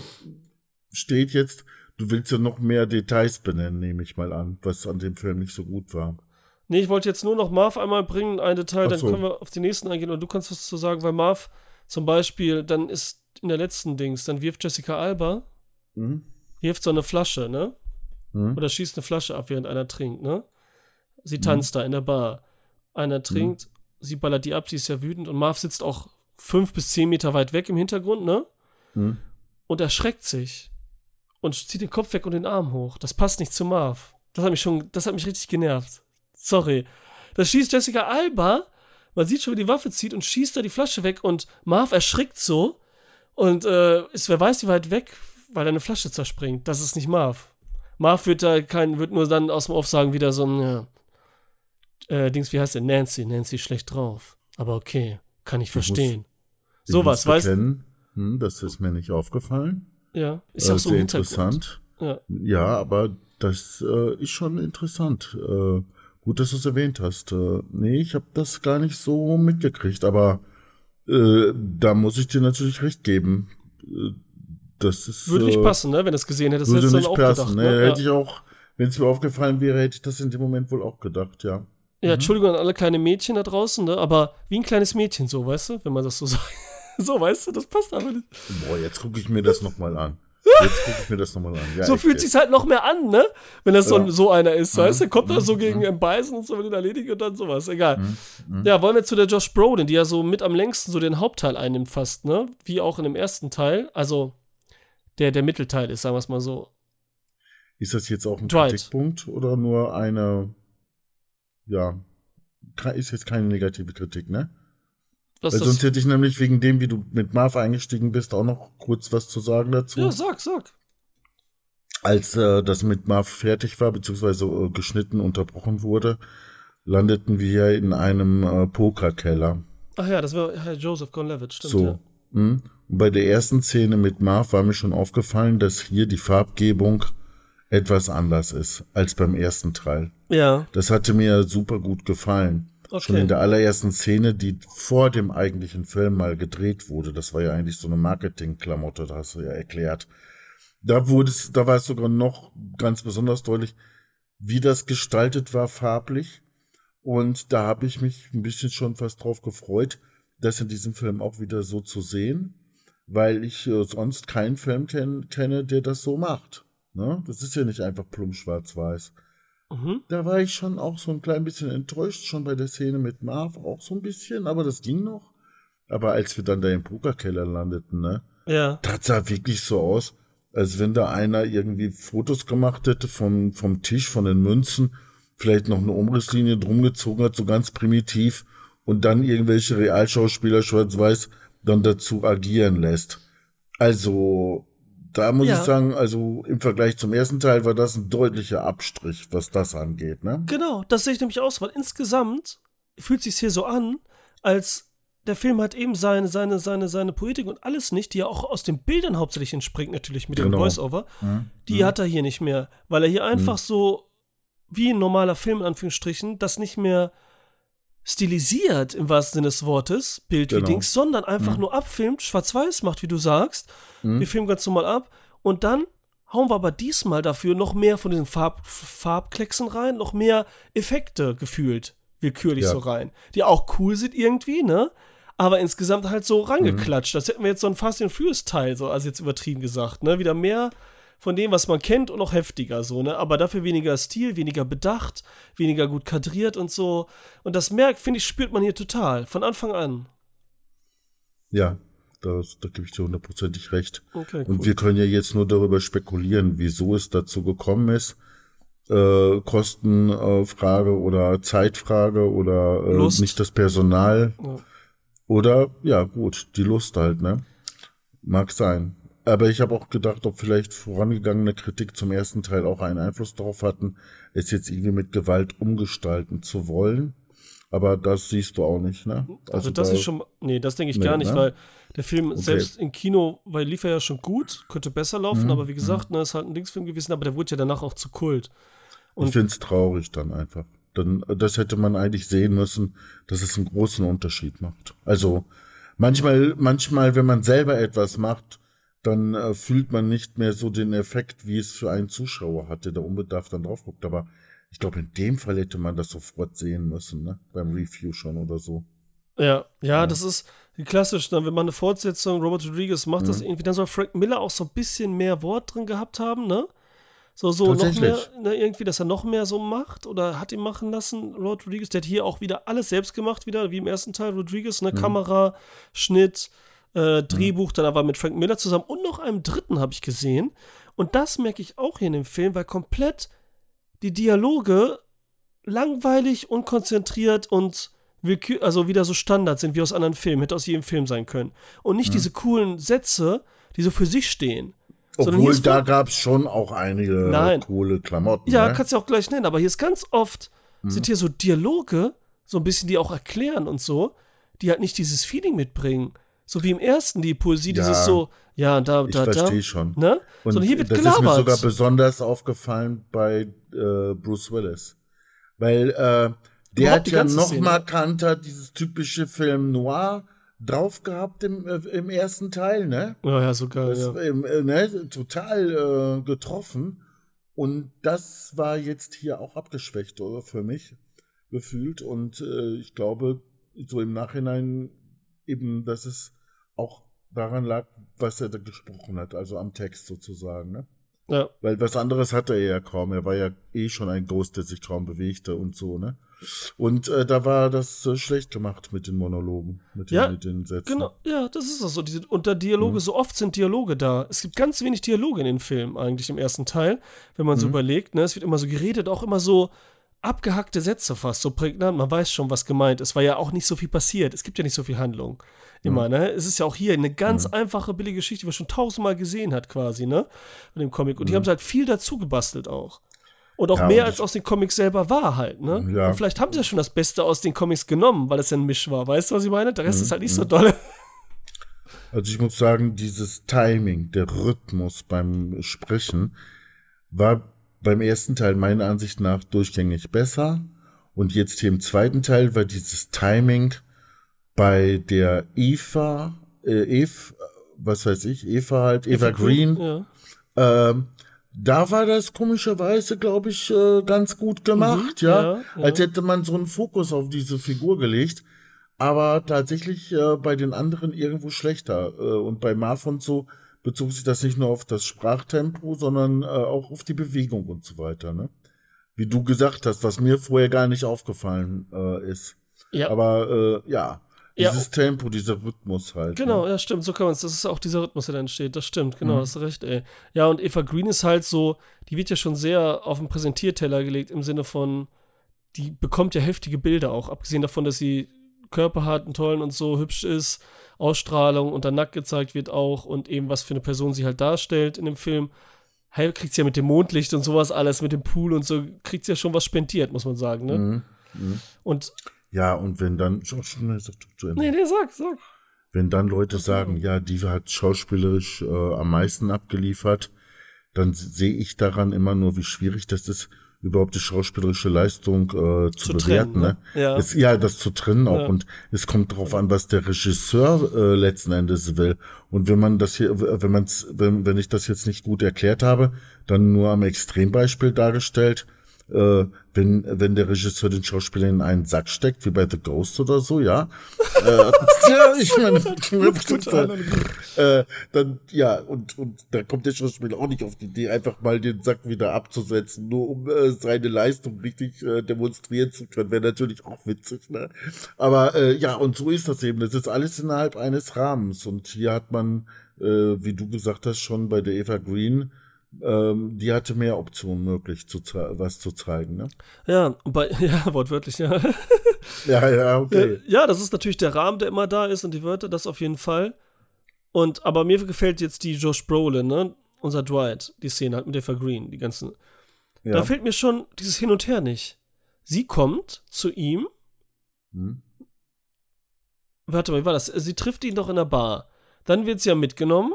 steht jetzt. Du willst ja noch mehr Details benennen, nehme ich mal an, was an dem Film nicht so gut war. Nee, ich wollte jetzt nur noch Marv einmal bringen, ein Detail, Ach dann so. können wir auf die nächsten eingehen und du kannst was zu sagen, weil Marv zum Beispiel, dann ist in der letzten Dings, dann wirft Jessica Alba, Hm? wirft so eine Flasche, ne? Hm? Oder schießt eine Flasche ab, während einer trinkt, ne? Sie tanzt da in der Bar. Einer trinkt, sie ballert die ab, sie ist ja wütend und Marv sitzt auch fünf bis zehn Meter weit weg im Hintergrund, ne? Hm? Und erschreckt sich und zieht den Kopf weg und den Arm hoch. Das passt nicht zu Marv. Das hat mich schon, das hat mich richtig genervt. Sorry. Da schießt Jessica Alba, man sieht schon, wie die Waffe zieht und schießt da die Flasche weg und Marv erschrickt so und äh, ist, wer weiß, wie weit weg, weil da eine Flasche zerspringt. Das ist nicht Marv. Marv wird da kein, wird nur dann aus dem Off sagen, wieder so ein, ja, äh, Dings, wie heißt der? Nancy. Nancy ist schlecht drauf. Aber okay, kann ich verstehen. Ich Sowas, weißt du? hm, das ist mir nicht aufgefallen. Ja, ist Äh, auch so sehr interessant. Ja. Ja, aber das äh, ist schon interessant. Äh, gut, dass du es erwähnt hast. Äh, nee, ich habe das gar nicht so mitgekriegt, aber äh, da muss ich dir natürlich recht geben. Äh, das ist, Würde nicht äh, passen, ne? Wenn du es gesehen hättest, Würde hättest nicht passen. gedacht. ne? Ne? Hätte ich auch, wenn es mir aufgefallen wäre, hätte ich das in dem Moment wohl auch gedacht, ja. Ja, Entschuldigung an alle kleine Mädchen da draußen, ne? Aber wie ein kleines Mädchen, so, weißt du, wenn man das so sagt. so, weißt du, das passt aber nicht. Boah, jetzt gucke ich mir das nochmal an. Jetzt gucke ich mir das nochmal an. Ja, so fühlt sich's halt noch mehr an, ne? Wenn das so, Ja. ein, so einer ist, weißt du? Kommt er mhm, so gegen einen Beißen und so will ihn erledigen und dann sowas. Egal. Mhm, Ja, wollen wir zu der Josh Brolin, die ja so mit am längsten so den Hauptteil einnimmt fast, ne? Wie auch in dem ersten Teil. Also, der der Mittelteil ist, sagen wir es mal so. Ist das jetzt auch ein Dwight. Kritikpunkt oder nur eine, ja, ist jetzt keine negative Kritik, ne? Was Weil sonst hätte ich nämlich wegen dem, wie du mit Marv eingestiegen bist, auch noch kurz was zu sagen dazu. ja, sag, sag. Als äh, das mit Marv fertig war, beziehungsweise äh, geschnitten unterbrochen wurde, landeten wir in einem äh, Pokerkeller. Ach ja, das war Herr Joseph Gordon-Levitt, stimmt. So. Ja. hm? Und bei der ersten Szene mit Marv war mir schon aufgefallen, dass hier die Farbgebung etwas anders ist als beim ersten Teil. ja, Das hatte mir super gut gefallen. Schon okay. in der allerersten Szene, die vor dem eigentlichen Film mal gedreht wurde, das war ja eigentlich so eine Marketing-Klamotte, das hast du ja erklärt. Da wurde es, da war es sogar noch ganz besonders deutlich, wie das gestaltet war farblich. Und da habe ich mich ein bisschen schon fast drauf gefreut, das in diesem Film auch wieder so zu sehen, weil ich äh, sonst keinen Film ken kenne, der das so macht. Ne? Das ist ja nicht einfach plump schwarz-weiß Mhm. da war ich schon auch so ein klein bisschen enttäuscht, schon bei der Szene mit Marv auch so ein bisschen, aber das ging noch. Aber als wir dann da im Pokerkeller landeten, ne, Ja. das sah wirklich so aus, als wenn da einer irgendwie Fotos gemacht hätte vom, vom Tisch, von den Münzen, vielleicht noch eine Umrisslinie drum gezogen hat, so ganz primitiv, und dann irgendwelche Realschauspieler schwarz-weiß dann dazu agieren lässt. Also, da muss Ja. ich sagen, also im Vergleich zum ersten Teil war das ein deutlicher Abstrich, was das angeht, ne? Genau, das sehe ich nämlich aus, weil insgesamt fühlt sich hier so an, als der Film hat eben seine, seine, seine, seine Poetik und alles nicht, die ja auch aus den Bildern hauptsächlich entspringt, natürlich mit dem Genau. Voice-Over. Mhm. Die hat er hier nicht mehr, weil er hier einfach so wie ein normaler Film, in Anführungsstrichen, das nicht mehr stilisiert im wahrsten Sinne des Wortes, Bild wie Genau. Dings, sondern einfach nur abfilmt, schwarz-weiß macht, wie du sagst. Mhm. Wir filmen ganz normal ab und dann hauen wir aber diesmal dafür noch mehr von diesen Farb Farbklecksen rein, noch mehr Effekte gefühlt, willkürlich Ja. so rein, die auch cool sind irgendwie, ne? Aber insgesamt halt so rangeklatscht. Das hätten wir jetzt so ein Fast and Furious Teil, so, also jetzt übertrieben gesagt, ne? Wieder mehr von dem, was man kennt und noch heftiger, so, ne? Aber dafür weniger Stil, weniger bedacht, weniger gut kadriert und so. Und das merkt, finde ich, spürt man hier total, von Anfang an. Ja, das, da gebe ich dir hundertprozentig recht. Okay, Und wir können ja jetzt nur darüber spekulieren, wieso es dazu gekommen ist. Äh, Kostenfrage oder Zeitfrage oder äh, nicht das Personal. Ja. Oder, ja, gut, die Lust halt, ne? Mag sein. Aber ich habe auch gedacht, ob vielleicht vorangegangene Kritik zum ersten Teil auch einen Einfluss darauf hatten, es jetzt irgendwie mit Gewalt umgestalten zu wollen. Aber das siehst du auch nicht, ne? Also, das da- ist schon, nee, das denke ich Nee, gar nicht, ne? weil der Film selbst im Kino, weil lief er ja schon gut, könnte besser laufen, Mhm, aber wie gesagt, ne, ist halt ein Dingsfilm gewesen, aber der wurde ja danach auch zu Kult. Ich finde es traurig dann einfach. Dann, das hätte man eigentlich sehen müssen, dass es einen großen Unterschied macht. Also manchmal, manchmal, wenn man selber etwas macht, dann äh, fühlt man nicht mehr so den Effekt, wie es für einen Zuschauer hat, der da unbedarft dann drauf guckt. Aber ich glaube, in dem Fall hätte man das sofort sehen müssen, ne? Beim Review schon oder so. Ja, ja, das ist klassisch, dann, wenn man eine Fortsetzung, Robert Rodriguez macht Mhm. das irgendwie, dann soll Frank Miller auch so ein bisschen mehr Wort drin gehabt haben, ne? So, so noch mehr, ne, irgendwie, dass er noch mehr so macht oder hat ihn machen lassen, Robert Rodriguez. Der hat hier auch wieder alles selbst gemacht, wieder, wie im ersten Teil, Rodriguez, Mhm. ne? Kamera, Schnitt, äh, Drehbuch, dann aber mit Frank Miller zusammen und noch einem dritten habe ich gesehen. Und das merke ich auch hier in dem Film, weil komplett die Dialoge langweilig, unkonzentriert und willkür also wieder so Standard sind wie aus anderen Filmen, hätte aus jedem Film sein können. Und nicht Mhm. diese coolen Sätze, die so für sich stehen. Obwohl, da gab es schon auch einige Nein. coole Klamotten. Ja, ne? kannst du auch gleich nennen, aber hier ist ganz oft, Mhm. sind hier so Dialoge, so ein bisschen die auch erklären und so, die halt nicht dieses Feeling mitbringen. So wie im ersten, die Poesie, Ja. dieses so, ja, da, ich da, da. verstehe schon. Ne? Und Sondern hier wird das gelabert. ist mir sogar besonders aufgefallen bei äh, Bruce Willis. Weil äh, der Überhaupt hat ja noch markanter dieses typische Film Noir drauf gehabt im, äh, im ersten Teil, ne? ja, ja, so geil, Das, ja. ähm, äh, ne, total äh, getroffen. Und das war jetzt hier auch abgeschwächt, oder? Für mich gefühlt. Und ich glaube, so im Nachhinein eben, dass es auch daran lag, was er da gesprochen hat, also am Text sozusagen, ne? ja. Weil was anderes hatte er ja kaum. Er war ja eh schon ein Ghost, der sich kaum bewegte und so, ne? Und äh, da war das äh, schlecht gemacht mit den Monologen, mit den, Ja, mit den Sätzen. Genau, ja, das ist das so. Diese, und da Dialoge, Mhm. so oft sind Dialoge da. Es gibt ganz wenig Dialoge in den Filmen eigentlich im ersten Teil, wenn man so Mhm. überlegt. Ne? Es wird immer so geredet, auch immer so abgehackte Sätze fast, so prägnant. Man weiß schon, was gemeint ist, weil ja auch nicht so viel passiert. Es gibt ja nicht so viel Handlung. Immer, ne? Es ist ja auch hier eine ganz einfache, billige Geschichte, die man schon tausendmal gesehen hat, quasi, ne? Von dem Comic. Und die haben halt viel dazu gebastelt auch. Und auch Ja, mehr und als aus den Comics selber war halt, ne? Ja. Und vielleicht haben sie ja schon das Beste aus den Comics genommen, weil es ja ein Misch war. Weißt du, was ich meine? Der Mhm, Rest ist halt nicht so dolle. Also ich muss sagen, dieses Timing, der Rhythmus beim Sprechen war beim ersten Teil meiner Ansicht nach durchgängig besser. Und jetzt hier im zweiten Teil war dieses Timing bei der Eva, äh, Eve, was weiß ich, Eva halt, Eva, Green, Ja. ähm, da war das komischerweise, glaube ich, äh, ganz gut gemacht, Mhm, ja? ja, ja. Als hätte man so einen Fokus auf diese Figur gelegt. Aber tatsächlich äh, bei den anderen irgendwo schlechter. Äh, und bei Marv und so bezog sich das nicht nur auf das Sprachtempo, sondern äh, auch auf die Bewegung und so weiter, ne? Wie du gesagt hast, was mir vorher gar nicht aufgefallen äh, ist. Ja. Aber äh, ja, Ja. dieses Tempo, dieser Rhythmus halt. Genau, Ne? ja, stimmt, so kann man es. Das ist auch dieser Rhythmus, der da entsteht. Das stimmt, genau, Mhm. hast recht, ey. Ja, und Eva Green ist halt so, die wird ja schon sehr auf den Präsentierteller gelegt, im Sinne von, die bekommt ja heftige Bilder auch, abgesehen davon, dass sie Körper hat, einen tollen und so hübsch ist, Ausstrahlung und dann nackt gezeigt wird auch und eben was für eine Person sie halt darstellt in dem Film. Hey, kriegt sie ja mit dem Mondlicht und sowas alles, mit dem Pool und so, kriegt sie ja schon was spendiert, muss man sagen, ne? Mhm. Mhm. Und, Ja, und wenn dann, schon, schon, sag du zu Ende. nee, nee, sag, sag. Wenn dann Leute sagen, ja, die hat schauspielerisch äh, am meisten abgeliefert, dann sehe ich daran immer nur, wie schwierig das ist, überhaupt die schauspielerische Leistung äh, zu, Zu bewerten. trennen, ne? ne? Ja. Es, ja, das zu trennen auch. Ja. Und es kommt darauf an, was der Regisseur äh, letzten Endes will. Und wenn man das hier, wenn man's, wenn, wenn ich das jetzt nicht gut erklärt habe, dann nur am Extrembeispiel dargestellt, äh, wenn, wenn der Regisseur den Schauspieler in einen Sack steckt, wie bei The Ghost oder so, ja. äh, ja, ich meine, äh, dann, ja, und, und da kommt der Schauspieler auch nicht auf die Idee, einfach mal den Sack wieder abzusetzen, nur um äh, seine Leistung richtig äh, demonstrieren zu können. Wäre natürlich auch witzig, ne? Aber äh, ja, und so ist das eben. Das ist alles innerhalb eines Rahmens. Und hier hat man, äh, wie du gesagt hast, schon bei der Eva Green, ähm, die hatte mehr Optionen möglich, zu was zu zeigen, ne? Ja, bei, ja, wortwörtlich, ja. Ja, ja, okay. Äh, Ja, das ist natürlich der Rahmen, der immer da ist und die Wörter, das auf jeden Fall. Und, aber mir gefällt jetzt die Josh Brolin, ne? Unser Dwight, die Szene halt mit Eva Green, die ganzen. ja. Da fehlt mir schon dieses Hin und Her nicht. Sie kommt zu ihm, Hm. warte mal, wie war das? Sie trifft ihn doch in der Bar. Dann wird sie ja mitgenommen.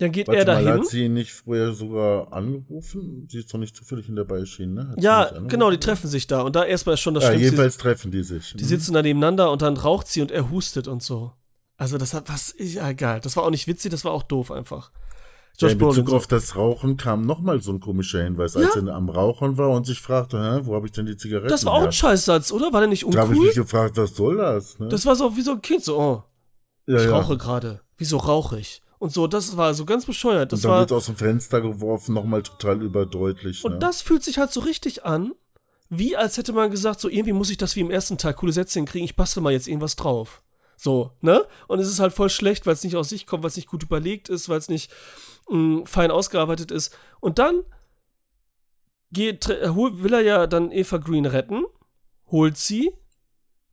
Dann geht Warte er mal, dahin. hat sie ihn nicht vorher sogar angerufen? Sie ist doch nicht zufällig in der Bar erschienen, ne? Hat Ja, genau, die treffen sich da. Und da erstmal ist schon das Ja, Schlimmste. jedenfalls treffen die sich. Die sitzen da nebeneinander und dann raucht sie und er hustet und so. Also das hat was, ja egal. Das war auch nicht witzig, das war auch doof einfach. Ja, in Bezug so. auf das Rauchen kam nochmal so ein komischer Hinweis, als er am Rauchen war und sich fragte, Hä, wo habe ich denn die Zigaretten Das war auch ein? Scheißsatz, oder? War der nicht Da habe ich uncool? mich gefragt, was soll das? Ne? Das war so wie so ein Kind, so, oh, ja, ich ja. rauche gerade. Wieso rauche ich? Und so, das war so ganz bescheuert. Das und dann war, wird aus dem Fenster geworfen, nochmal total überdeutlich. und ne? das fühlt sich halt so richtig an, wie als hätte man gesagt, so irgendwie muss ich das wie im ersten Teil coole Sätze hinkriegen, ich bastel mal jetzt irgendwas drauf. So, ne? Und es ist halt voll schlecht, weil es nicht aus sich kommt, weil es nicht gut überlegt ist, weil es nicht mh, fein ausgearbeitet ist. Und dann geht, will er ja dann Eva Green retten, holt sie,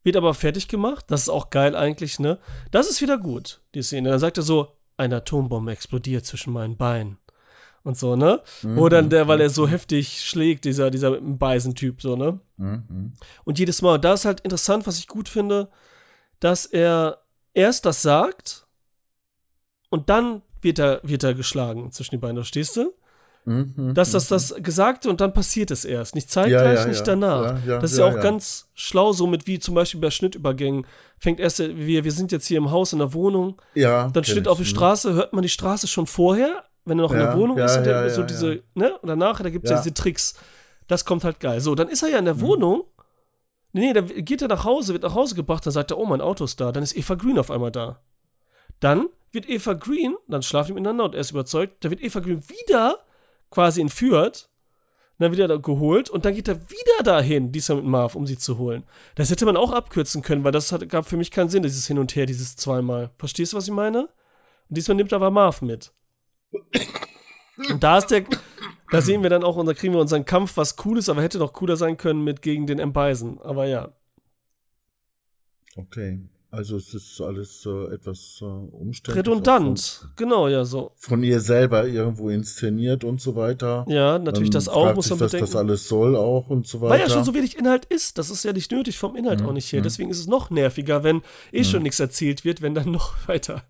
wird aber fertig gemacht. Das ist auch geil eigentlich, ne? Das ist wieder gut, die Szene. Dann sagt er so, eine Atombombe explodiert zwischen meinen Beinen. Und so, ne? Mhm. Wo dann der, weil er so heftig schlägt, dieser, dieser Beißen-Typ, so, ne? Mhm. Und jedes Mal, da ist halt interessant, was ich gut finde, dass er erst das sagt und dann wird er, wird er geschlagen zwischen die Beine, verstehst du? Mhm, dass das das Gesagte und dann passiert es erst. Nicht zeitgleich, ja, ja, nicht danach. Ja, das ist ja, auch ganz schlau, so mit wie zum Beispiel bei Schnittübergängen. Fängt erst, wir, wir sind jetzt hier im Haus in der Wohnung. Ja. Dann steht auf die mhm. Straße, hört man die Straße schon vorher, wenn er noch in der Wohnung ist. und der, so diese, ne? Und danach, da gibt es ja. diese Tricks. Das kommt halt geil. So, dann ist er ja in der mhm. Wohnung. Nee, nee, dann geht er nach Hause, wird nach Hause gebracht, dann sagt er, oh, mein Auto ist da. Dann ist Eva Green auf einmal da. Dann wird Eva Green, dann schlafen die miteinander und er ist überzeugt, da wird Eva Green wieder quasi entführt, dann wieder geholt und dann geht er wieder dahin, diesmal mit Marv, um sie zu holen. Das hätte man auch abkürzen können, weil das hat, gab für mich keinen Sinn, dieses Hin und Her, dieses zweimal. Verstehst du, was ich meine? Und diesmal nimmt aber Marv mit. Und da ist der, da sehen wir dann auch, und da kriegen wir unseren Kampf, was cool ist, aber hätte noch cooler sein können mit gegen den M. Bison. Aber ja. Okay. Also es ist alles äh, etwas äh, umständlich. Redundant, von, genau, ja so. Von ihr selber irgendwo inszeniert und so weiter. Ja, natürlich das auch, muss man sich, bedenken. Was das alles soll auch und so weiter. Weil ja schon so wenig Inhalt ist, das ist ja nicht nötig vom Inhalt mhm. auch nicht her. Mhm. Deswegen ist es noch nerviger, wenn eh mhm. schon nichts erzählt wird, wenn dann noch weiter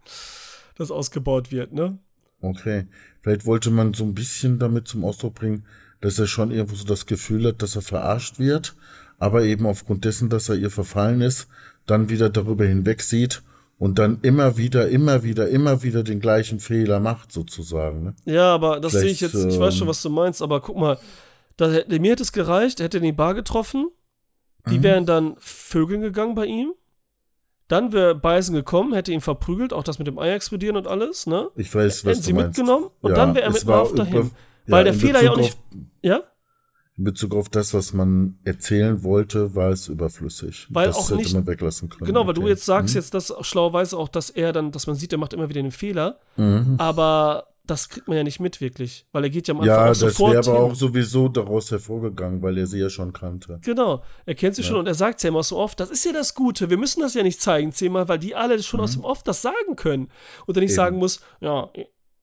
das ausgebaut wird, ne? Okay, vielleicht wollte man so ein bisschen damit zum Ausdruck bringen, dass er schon irgendwo so das Gefühl hat, dass er verarscht wird, aber eben aufgrund dessen, dass er ihr verfallen ist, dann wieder darüber hinwegsieht und dann immer wieder, immer wieder, immer wieder den gleichen Fehler macht, sozusagen. Ne? Ja, aber das sehe ich jetzt, ich weiß schon, ähm, was du meinst, aber guck mal, da, mir hätte es gereicht, er hätte die Bar getroffen, die mhm. wären dann Vögeln gegangen bei ihm, dann wäre Bison gekommen, hätte ihn verprügelt, auch das mit dem Ei explodieren und alles, ne? Ich weiß, was Hätten sie meinst. mitgenommen und ja, dann wäre er mit Marv dahin. Ja, weil der Fehler ja auch nicht. Ja? In Bezug auf das, was man erzählen wollte, war es überflüssig. Weil das auch hätte nicht, man weglassen können. Genau, weil okay. du jetzt sagst mhm. jetzt das schlauerweise auch, dass er dann, dass man sieht, er macht immer wieder einen Fehler, mhm. aber das kriegt man ja nicht mit wirklich, weil er geht ja am Anfang ja, auch sofort Ja, das wäre aber auch sowieso daraus hervorgegangen, weil er sie ja schon kannte. Genau, er kennt sie ja. schon und er sagt ja immer so oft, das ist ja das Gute, wir müssen das ja nicht zeigen zehnmal, weil die alle schon mhm. aus dem Off das sagen können und dann nicht Eben. sagen muss, ja,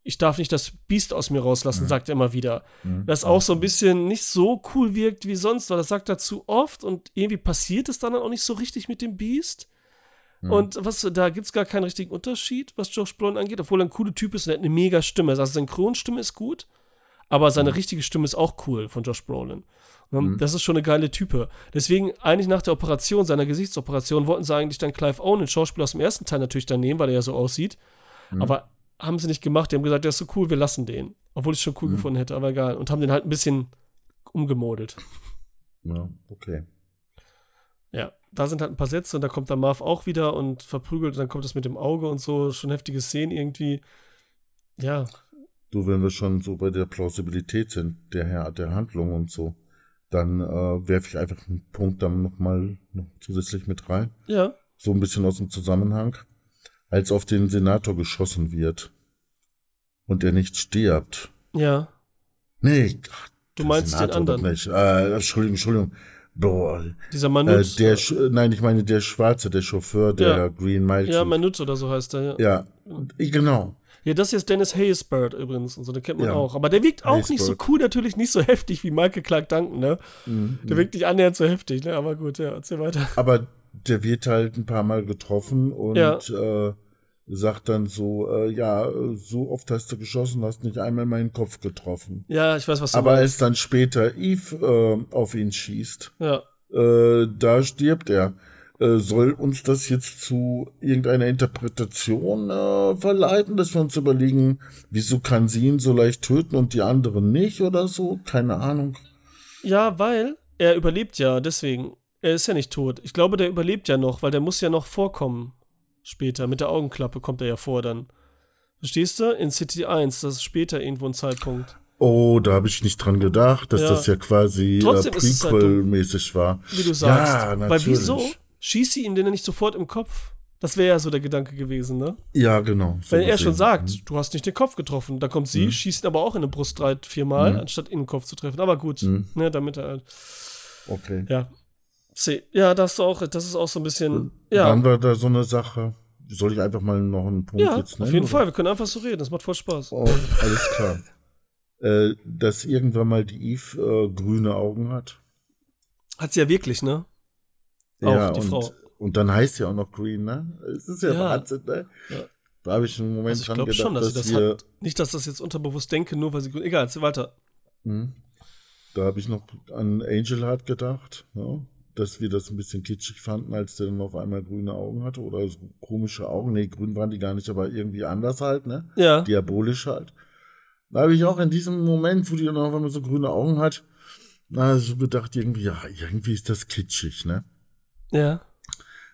ich darf nicht das Biest aus mir rauslassen, mhm. sagt er immer wieder. Mhm. Das auch so ein bisschen nicht so cool wirkt wie sonst, weil das sagt er zu oft und irgendwie passiert es dann auch nicht so richtig mit dem Biest. Mhm. Und was, da gibt es gar keinen richtigen Unterschied, was Josh Brolin angeht, obwohl er ein cooler Typ ist und er hat eine mega Stimme. Also Synchronstimme ist gut, aber seine mhm. richtige Stimme ist auch cool von Josh Brolin. Mhm. Das ist schon eine geile Type. Deswegen, eigentlich nach der Operation, seiner Gesichtsoperation, wollten sie eigentlich dann Clive Owen, den Schauspieler aus dem ersten Teil, natürlich dann nehmen, weil er ja so aussieht. Aber haben sie nicht gemacht. Die haben gesagt, der ist so cool, wir lassen den. Obwohl ich es schon cool mhm. gefunden hätte, aber egal. Und haben den halt ein bisschen umgemodelt. Ja, okay. Ja, da sind halt ein paar Sätze und da kommt dann Marv auch wieder und verprügelt und dann kommt das mit dem Auge und so. Schon heftige Szenen irgendwie. Ja. Du, wenn wir schon so bei der Plausibilität sind, der, der Handlung und so, dann äh, werfe ich einfach einen Punkt dann nochmal noch zusätzlich mit rein. Ja. So ein bisschen aus dem Zusammenhang als auf den Senator geschossen wird und er nicht stirbt. Ja. Nee, Gott, du meinst Senator den anderen. Nicht. Äh, Entschuldigung, Entschuldigung. Boah. Dieser Manutz. Äh, der, äh, nein, ich meine der Schwarze, der Chauffeur, der ja. Green Mile. Ja, Manutz oder so heißt er, ja. Ja, genau. Ja, das hier ist Dennis Haysbert übrigens und so, den kennt man ja. auch. Aber der wirkt auch Haysbert. nicht so cool, natürlich nicht so heftig wie Michael Clark Duncan, ne? Mhm. Der wirkt nicht annähernd so heftig, ne? Aber gut, ja, erzähl weiter. Aber der wird halt ein paar Mal getroffen und ja. äh, sagt dann so, äh, ja, so oft hast du geschossen, hast nicht einmal meinen Kopf getroffen. Ja, ich weiß, was du Aber meinst. als dann später Eve äh, auf ihn schießt, ja. äh, da stirbt er. Äh, soll uns das jetzt zu irgendeiner Interpretation äh, verleiten, dass wir uns überlegen, wieso kann sie ihn so leicht töten und die anderen nicht oder so? Keine Ahnung. Ja, weil er überlebt ja, deswegen. Er ist ja nicht tot. Ich glaube, der überlebt ja noch, weil der muss ja noch vorkommen später. Mit der Augenklappe kommt er ja vor dann. Verstehst du? In City 1, das ist später irgendwo ein Zeitpunkt. Oh, da habe ich nicht dran gedacht, dass ja. das ja quasi äh, halt Prequel-mäßig halt war. Wie du sagst. Ja, natürlich. Weil wieso schießt sie ihn denn nicht sofort im Kopf? Das wäre ja so der Gedanke gewesen, ne? Ja, genau. So Wenn er schon sagt, mhm. du hast nicht den Kopf getroffen, da kommt sie, mhm. schießt ihn aber auch in den Brust drei, viermal, mhm. anstatt in den Kopf zu treffen. Aber gut, mhm. ne, damit er halt. Okay. Ja. Ja, das ist auch, das ist auch so ein bisschen. Ja. Dann war da so eine Sache. Soll ich einfach mal noch einen Punkt ja, jetzt nennen? Auf jeden oder? Fall, wir können einfach so reden, das macht voll Spaß. Oh, alles klar. äh, dass irgendwann mal die Eve äh, grüne Augen hat. Hat sie ja wirklich, ne? Auch ja, die und, Frau. Und dann heißt sie auch noch Green, ne? Es ist ja, ja. Wahnsinn, ne? Ja. Da habe ich einen Moment also ich dran gedacht, schon, dass, dass das hat. Nicht, dass das jetzt unterbewusst denke, nur weil sie grün. Egal, erzähl weiter. Hm. Da habe ich noch an Angel Heart gedacht, ne? Dass wir das ein bisschen kitschig fanden, als der dann auf einmal grüne Augen hatte oder so komische Augen. Nee, grün waren die gar nicht, aber irgendwie anders halt, ne? Ja. Diabolisch halt. Da habe ich auch in diesem Moment, wo die dann auf einmal so grüne Augen hat, na, so gedacht, irgendwie, ja, irgendwie ist das kitschig, ne? Ja.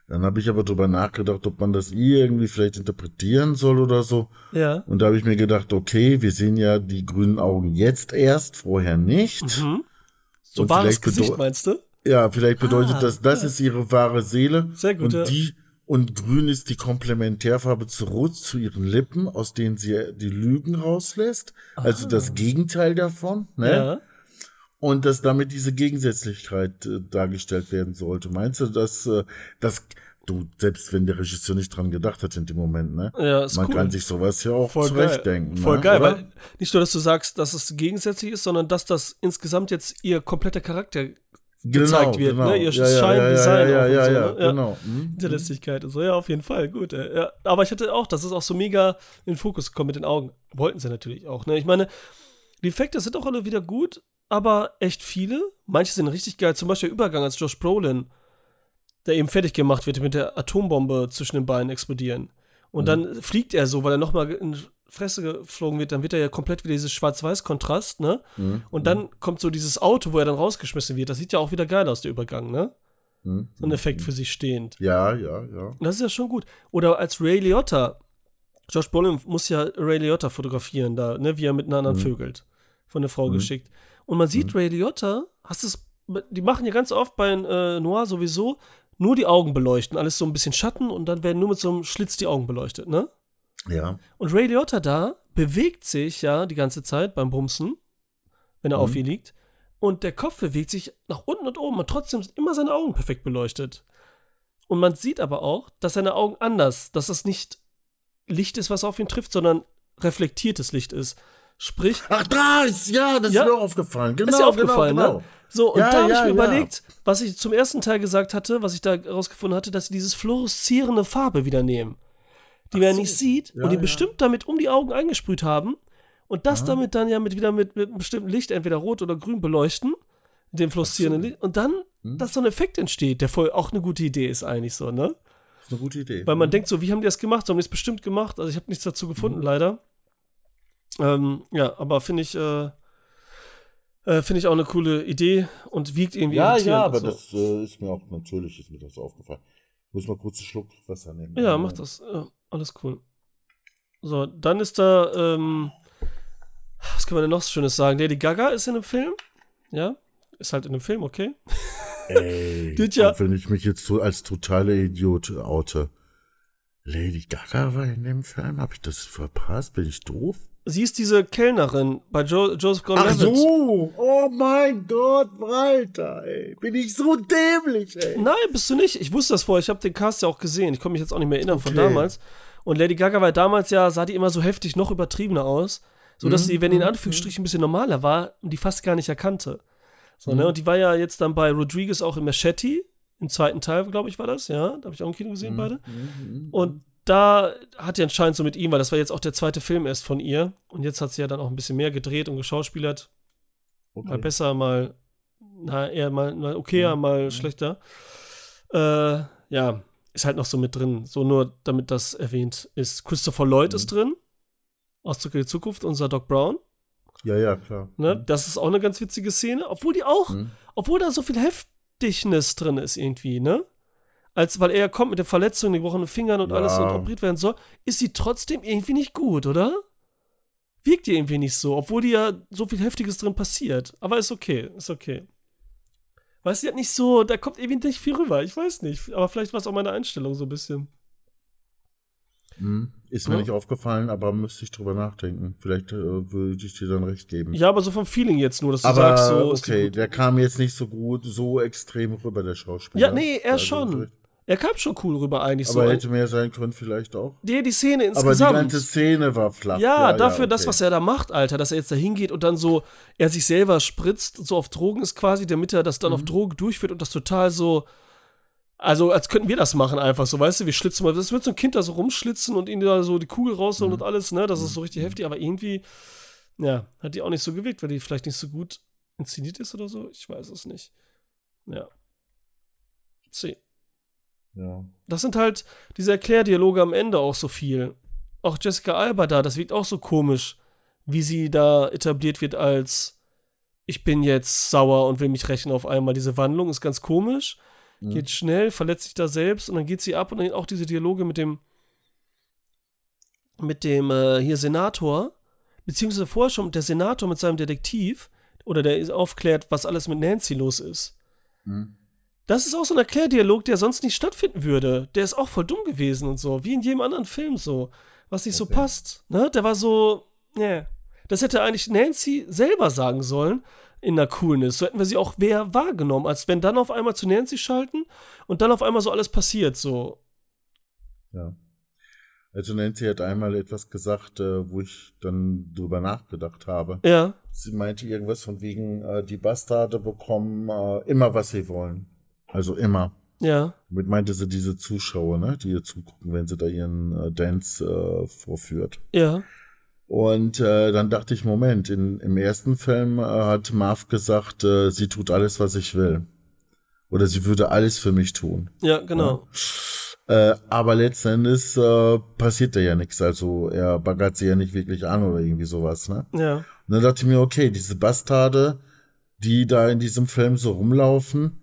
Dann habe ich aber drüber nachgedacht, ob man das irgendwie vielleicht interpretieren soll oder so. Ja. Und da habe ich mir gedacht, okay, wir sehen ja die grünen Augen jetzt erst, vorher nicht. Mhm. So wahres Gesicht, meinst du? Ja, vielleicht bedeutet ah, das, das ja. ist ihre wahre Seele. Sehr gut. Und ja. die und grün ist die Komplementärfarbe zu rot zu ihren Lippen, aus denen sie die Lügen rauslässt. Ah. Also das Gegenteil davon. Ne? Ja. Und dass damit diese Gegensätzlichkeit äh, dargestellt werden sollte. Meinst du, dass äh, das du, selbst wenn der Regisseur nicht dran gedacht hat in dem Moment, ne? Ja, ist Man cool. kann sich sowas ja auch Voll zurechtdenken. Geil. Voll ne? geil, Oder? weil nicht nur, dass du sagst, dass es gegensätzlich ist, sondern dass das insgesamt jetzt ihr kompletter Charakter genau, gezeigt wird, genau. ne? Ihr ja, Schein-Design ja, ja, ja, ja, so, ne? genau. Mhm. Hinterlistigkeit und so, ja, auf jeden Fall, gut. Ja. Aber ich hatte auch, das ist auch so mega in den Fokus gekommen mit den Augen. Wollten sie natürlich auch, ne? Ich meine, die Effekte sind auch alle wieder gut, aber echt viele. Manche sind richtig geil, zum Beispiel der Übergang als Josh Brolin, der eben fertig gemacht wird mit der Atombombe zwischen den Beinen explodieren. Und mhm. dann fliegt er so, weil er nochmal in Fresse geflogen wird, dann wird er ja komplett wieder dieses Schwarz-Weiß-Kontrast, ne? Mhm. Und dann mhm. kommt so dieses Auto, wo er dann rausgeschmissen wird. Das sieht ja auch wieder geil aus, der Übergang, ne? Mhm. So ein Effekt für sich stehend. Ja, ja, ja. Und das ist ja schon gut. Oder als Ray Liotta. Josh Brolin muss ja Ray Liotta fotografieren, da, ne, wie er mit einer anderen mhm. vögelt. Von der Frau mhm. geschickt. Und man sieht Ray Liotta, hast es, die machen ja ganz oft bei äh, Noir sowieso nur die Augen beleuchten, alles so ein bisschen Schatten und dann werden nur mit so einem Schlitz die Augen beleuchtet, ne? Ja. Und Ray Liotta da bewegt sich ja die ganze Zeit beim Bumsen, wenn er mhm. auf ihr liegt. Und der Kopf bewegt sich nach unten und oben und trotzdem sind immer seine Augen perfekt beleuchtet. Und man sieht aber auch, dass seine Augen anders, dass das nicht Licht ist, was auf ihn trifft, sondern reflektiertes Licht ist. Sprich. Ach, da ist, ja, das ja, ist mir aufgefallen. Genau, ist dir aufgefallen, genau, genau. ne? So, und ja, da habe ja, ich mir ja. überlegt, was ich zum ersten Teil gesagt hatte, was ich da rausgefunden hatte, dass sie dieses fluoreszierende Farbe wieder nehmen die Ach man so. nicht sieht ja, und die ja. bestimmt damit um die Augen eingesprüht haben und das ja. damit dann ja mit wieder mit, mit einem bestimmten Licht, entweder rot oder grün beleuchten, dem fluoreszierenden so. Licht und dann, hm. dass so ein Effekt entsteht, der voll auch eine gute Idee ist eigentlich so, ne? Das ist eine gute Idee. Weil man mhm. denkt so, wie haben die das gemacht? So haben die es bestimmt gemacht. Also ich habe nichts dazu gefunden, mhm. leider. Ähm, ja, aber finde ich, äh, äh, finde ich auch eine coole Idee und wiegt irgendwie. Ja, ja, aber so. das äh, ist mir auch natürlich, ist mir das aufgefallen. Muss mal kurz einen Schluck Wasser nehmen. Ja, mach das. Ja, alles cool. So, dann ist da, ähm, was kann man denn noch Schönes sagen? Lady Gaga ist in einem Film. Ja, ist halt in einem Film, okay. Ey, ja. wenn ich mich jetzt so als totaler Idiot oute. Lady Gaga war in dem Film? Habe ich das verpasst? Bin ich doof? Sie ist diese Kellnerin bei jo Joseph Gordon-Levitt. Ach so! Oh mein Gott, Walter, ey. Bin ich so dämlich, ey. Nein, bist du nicht. Ich wusste das vorher. Ich habe den Cast ja auch gesehen. Ich komme mich jetzt auch nicht mehr erinnern okay. von damals. Und Lady Gaga war damals ja, sah die immer so heftig noch übertriebener aus, sodass mhm. sie, wenn die in mhm. Anführungsstrichen ein bisschen normaler war, die fast gar nicht erkannte. So, mhm. ne? Und die war ja jetzt dann bei Rodriguez auch in Machete, im zweiten Teil, glaube ich, war das, ja. Da habe ich auch ein Kino gesehen, mhm. beide. Mhm. Und da hat sie anscheinend so mit ihm, weil das war jetzt auch der zweite Film erst von ihr. Und jetzt hat sie ja dann auch ein bisschen mehr gedreht und geschauspielert. Okay. Mal besser, mal, na, eher mal, mal okayer, mhm. mal mhm. schlechter. Äh, ja, ist halt noch so mit drin. So nur, damit das erwähnt ist. Christopher Lloyd mhm. ist drin. Aus Zurück in die Zukunft, unser Doc Brown. Ja, ja, klar. Ne? Mhm. Das ist auch eine ganz witzige Szene. Obwohl die auch, mhm. obwohl da so viel Heftignis drin ist irgendwie, ne? Als weil er kommt mit der Verletzung, den gebrochenen Fingern und ja. alles und operiert werden soll, ist sie trotzdem irgendwie nicht gut, oder? Wirkt die irgendwie nicht so, obwohl die ja so viel Heftiges drin passiert. Aber ist okay, ist okay. Weißt du, hat nicht so, da kommt irgendwie nicht viel rüber. Ich weiß nicht. Aber vielleicht war es auch meine Einstellung so ein bisschen. Mhm. Ist mir Ja. nicht aufgefallen, aber müsste ich drüber nachdenken. Vielleicht äh, würde ich dir dann recht geben. Ja, aber so vom Feeling jetzt nur, dass du aber sagst, so die okay, der kam jetzt nicht so gut, so extrem rüber, der Schauspieler. Ja, nee, er Also, schon. Er kam schon cool rüber eigentlich Aber so. hätte mehr sein können vielleicht auch. Die, die Szene Aber die insgesamt. ganze Szene war flach. ja, dafür das, okay. was er da macht, Alter, dass er jetzt da hingeht und dann so, er sich selber spritzt, so auf Drogen ist quasi, damit er das dann Mhm. auf Drogen durchführt und das total so, also als könnten wir das machen einfach so, weißt du, wir schlitzen mal, das wird so ein Kind da so rumschlitzen und ihn da so die Kugel rausholen Mhm. und alles, ne, das ist so richtig heftig, aber irgendwie, ja, hat die auch nicht so gewirkt, weil die vielleicht nicht so gut inszeniert ist oder so, ich weiß es nicht. Ja. C. Ja. Das sind halt diese Erklärdialoge am Ende auch so viel. Auch Jessica Alba da, das wirkt auch so komisch, wie sie da etabliert wird als ich bin jetzt sauer und will mich rächen auf einmal. Diese Wandlung ist ganz komisch, Mhm. geht schnell, verletzt sich da selbst und dann geht sie ab und dann auch diese Dialoge mit dem mit dem äh, hier Senator, beziehungsweise vorher schon der Senator mit seinem Detektiv oder der aufklärt, was alles mit Nancy los ist. Mhm. Das ist auch so ein Erklärdialog, der sonst nicht stattfinden würde. Der ist auch voll dumm gewesen und so, wie in jedem anderen Film so, was nicht so Okay. passt. Ne? Der war so, ne. Das hätte eigentlich Nancy selber sagen sollen in der Coolness. So hätten wir sie auch wer wahrgenommen, als wenn dann auf einmal zu Nancy schalten und dann auf einmal so alles passiert, so. Ja. Also Nancy hat einmal etwas gesagt, äh, wo ich dann drüber nachgedacht habe. Ja, Sie meinte irgendwas von wegen, äh, die Bastarde bekommen äh, immer, was sie wollen. Also immer. ja, Damit meinte sie diese Zuschauer, ne, die ihr zugucken, wenn sie da ihren äh, Dance äh, vorführt. ja, Und äh, dann dachte ich, Moment, in, im ersten Film äh, hat Marv gesagt, äh, sie tut alles, was ich will. Oder sie würde alles für mich tun. ja, genau. Äh, aber letzten Endes äh, passiert da ja nichts. Also er baggert sie ja nicht wirklich an oder irgendwie sowas. Ne? Ja, Und dann dachte ich mir, okay, diese Bastarde, die da in diesem Film so rumlaufen,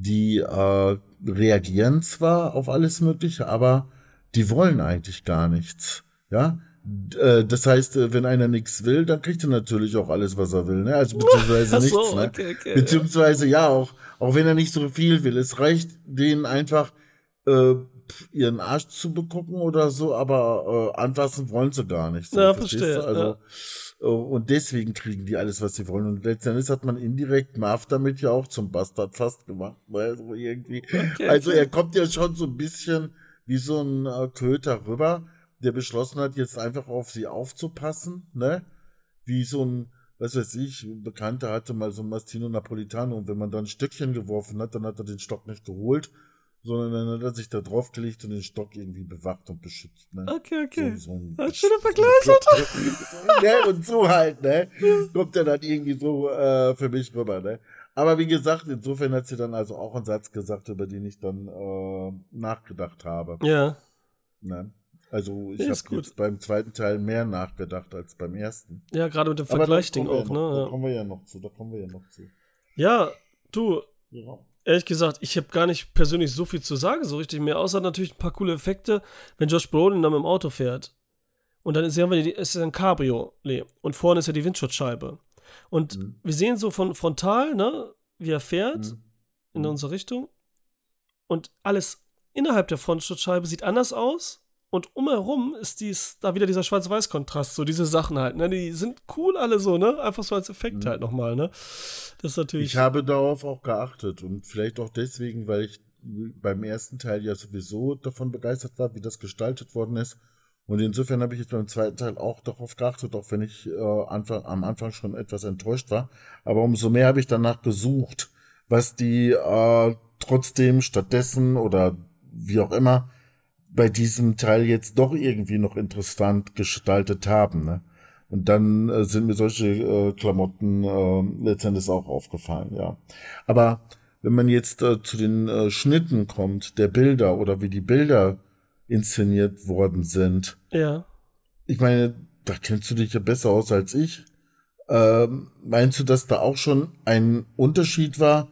die äh, reagieren zwar auf alles Mögliche, aber die wollen eigentlich gar nichts. Ja. Äh, Das heißt, äh, wenn einer nichts will, dann kriegt er natürlich auch alles, was er will, ne? Also beziehungsweise Ach nichts, so, ne? okay, okay, Beziehungsweise ja, auch, auch wenn er nicht so viel will. Es reicht denen einfach, äh, ihren Arsch zu begucken oder so, aber äh, anfassen wollen sie gar nicht. So, Ja, verstehst verstehe, du? Also, äh, Und deswegen kriegen die alles, was sie wollen. Und letztendlich hat man indirekt Marv damit ja auch zum Bastard fast gemacht. Weil so irgendwie. Okay, also er kommt ja schon so ein bisschen wie so ein äh, Köter rüber, der beschlossen hat, jetzt einfach auf sie aufzupassen, ne? Wie so ein, was weiß ich, ein Bekannter hatte mal so ein Mastino Napolitano und wenn man dann ein Stückchen geworfen hat, dann hat er den Stock nicht geholt, sondern dann hat er sich da draufgelegt und den Stock irgendwie bewacht und beschützt, ne? Okay, okay. So, so ein schöner Vergleich, ne? Und so halt, ne? Kommt er dann irgendwie so äh, für mich rüber, ne? Aber wie gesagt, insofern hat sie dann also auch einen Satz gesagt, über den ich dann äh, nachgedacht habe. Ja, Ne? Also ich Ja, habe jetzt beim zweiten Teil mehr nachgedacht als beim ersten. ja, gerade mit dem da Vergleichding auch, ja noch, Da ne? kommen wir ja noch zu, da kommen wir ja noch zu. Ja, du, Ja. Ehrlich gesagt, ich habe gar nicht persönlich so viel zu sagen, so richtig mehr, außer natürlich ein paar coole Effekte, wenn Josh Brolin dann mit dem Auto fährt. Und dann ist ja die- ist ein Cabriolet und vorne ist ja die Windschutzscheibe. Und Mhm. wir sehen so von frontal, ne, wie er fährt Mhm. in Mhm. unsere Richtung. Und alles innerhalb der Frontschutzscheibe sieht anders aus. Und umherum ist dies, da wieder dieser Schwarz-Weiß-Kontrast, so diese Sachen halt, ne? Die sind cool alle so, ne? Einfach so als Effekt Mhm. halt nochmal, ne? Das ist natürlich. Ich habe darauf auch geachtet und vielleicht auch deswegen, weil ich beim ersten Teil ja sowieso davon begeistert war, wie das gestaltet worden ist. Und insofern habe ich jetzt beim zweiten Teil auch darauf geachtet, auch wenn ich äh, Anfang, am Anfang schon etwas enttäuscht war. Aber umso mehr habe ich danach gesucht, was die äh, trotzdem stattdessen oder wie auch immer bei diesem Teil jetzt doch irgendwie noch interessant gestaltet haben. Ne? Und dann äh, sind mir solche äh, Klamotten äh, letztendlich auch aufgefallen, ja. Aber wenn man jetzt äh, zu den äh, Schnitten kommt, der Bilder oder wie die Bilder inszeniert worden sind, ja. ich meine, da kennst du dich ja besser aus als ich. Ähm, meinst du, dass da auch schon ein Unterschied war,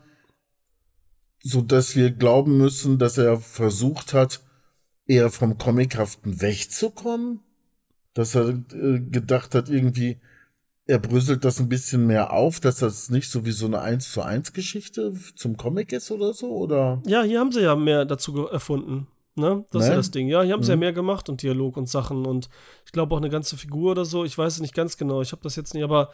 so dass wir glauben müssen, dass er versucht hat, eher vom Comichaften wegzukommen? Dass er äh, gedacht hat, irgendwie, er bröselt das ein bisschen mehr auf, dass das nicht so wie so eine 1 zu 1 Geschichte zum Comic ist oder so, oder? Ja, hier haben sie ja mehr dazu erfunden. Ne? Das ist ja Ne? das Ding. Ja, hier haben sie ja Mhm. mehr gemacht und Dialog und Sachen und ich glaube auch eine ganze Figur oder so. Ich weiß es nicht ganz genau. Ich habe das jetzt nicht, aber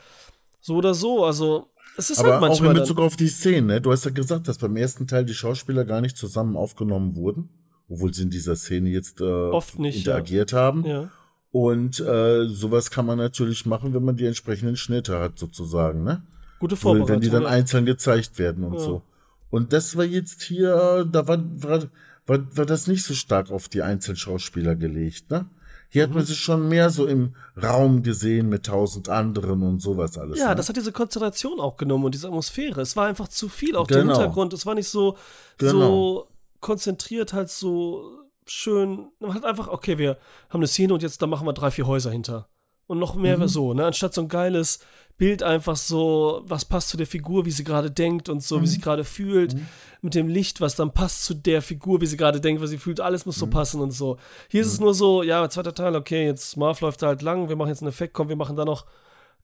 so oder so. Also, es ist Aber halt auch in manchmal. Bezug auf die Szenen, ne? Du hast ja gesagt, dass beim ersten Teil die Schauspieler gar nicht zusammen aufgenommen wurden, obwohl sie in dieser Szene jetzt äh, Oft nicht, interagiert haben. dann, ja. Und äh, sowas kann man natürlich machen, wenn man die entsprechenden Schnitte hat, sozusagen, ne? Gute Wenn Vorbereitung. die dann ja. einzeln gezeigt werden und Ja. so. Und das war jetzt hier, da war, war, war, war das nicht so stark auf die Einzelschauspieler gelegt, ne? Hier Mhm. hat man sich schon mehr so im Raum gesehen mit tausend anderen und sowas alles. Ja, ne? das hat diese Konzentration auch genommen und diese Atmosphäre. Es war einfach zu viel, auch der Genau. Hintergrund. Es war nicht so, so Genau. Konzentriert, halt so schön. Man hat einfach, okay, wir haben eine Szene und jetzt da machen wir drei, vier Häuser hinter. Und noch mehr Mhm. so, ne? Anstatt so ein geiles Bild einfach so, was passt zu der Figur, wie sie gerade denkt und so, wie Mhm. sie gerade fühlt, mit dem Licht, was dann passt zu der Figur, wie sie gerade denkt, was sie fühlt, alles Mhm. muss so passen und so. Hier ist es nur so, ja, zweiter Teil, okay, jetzt Marv läuft da halt lang, wir machen jetzt einen Effekt, komm, wir machen da noch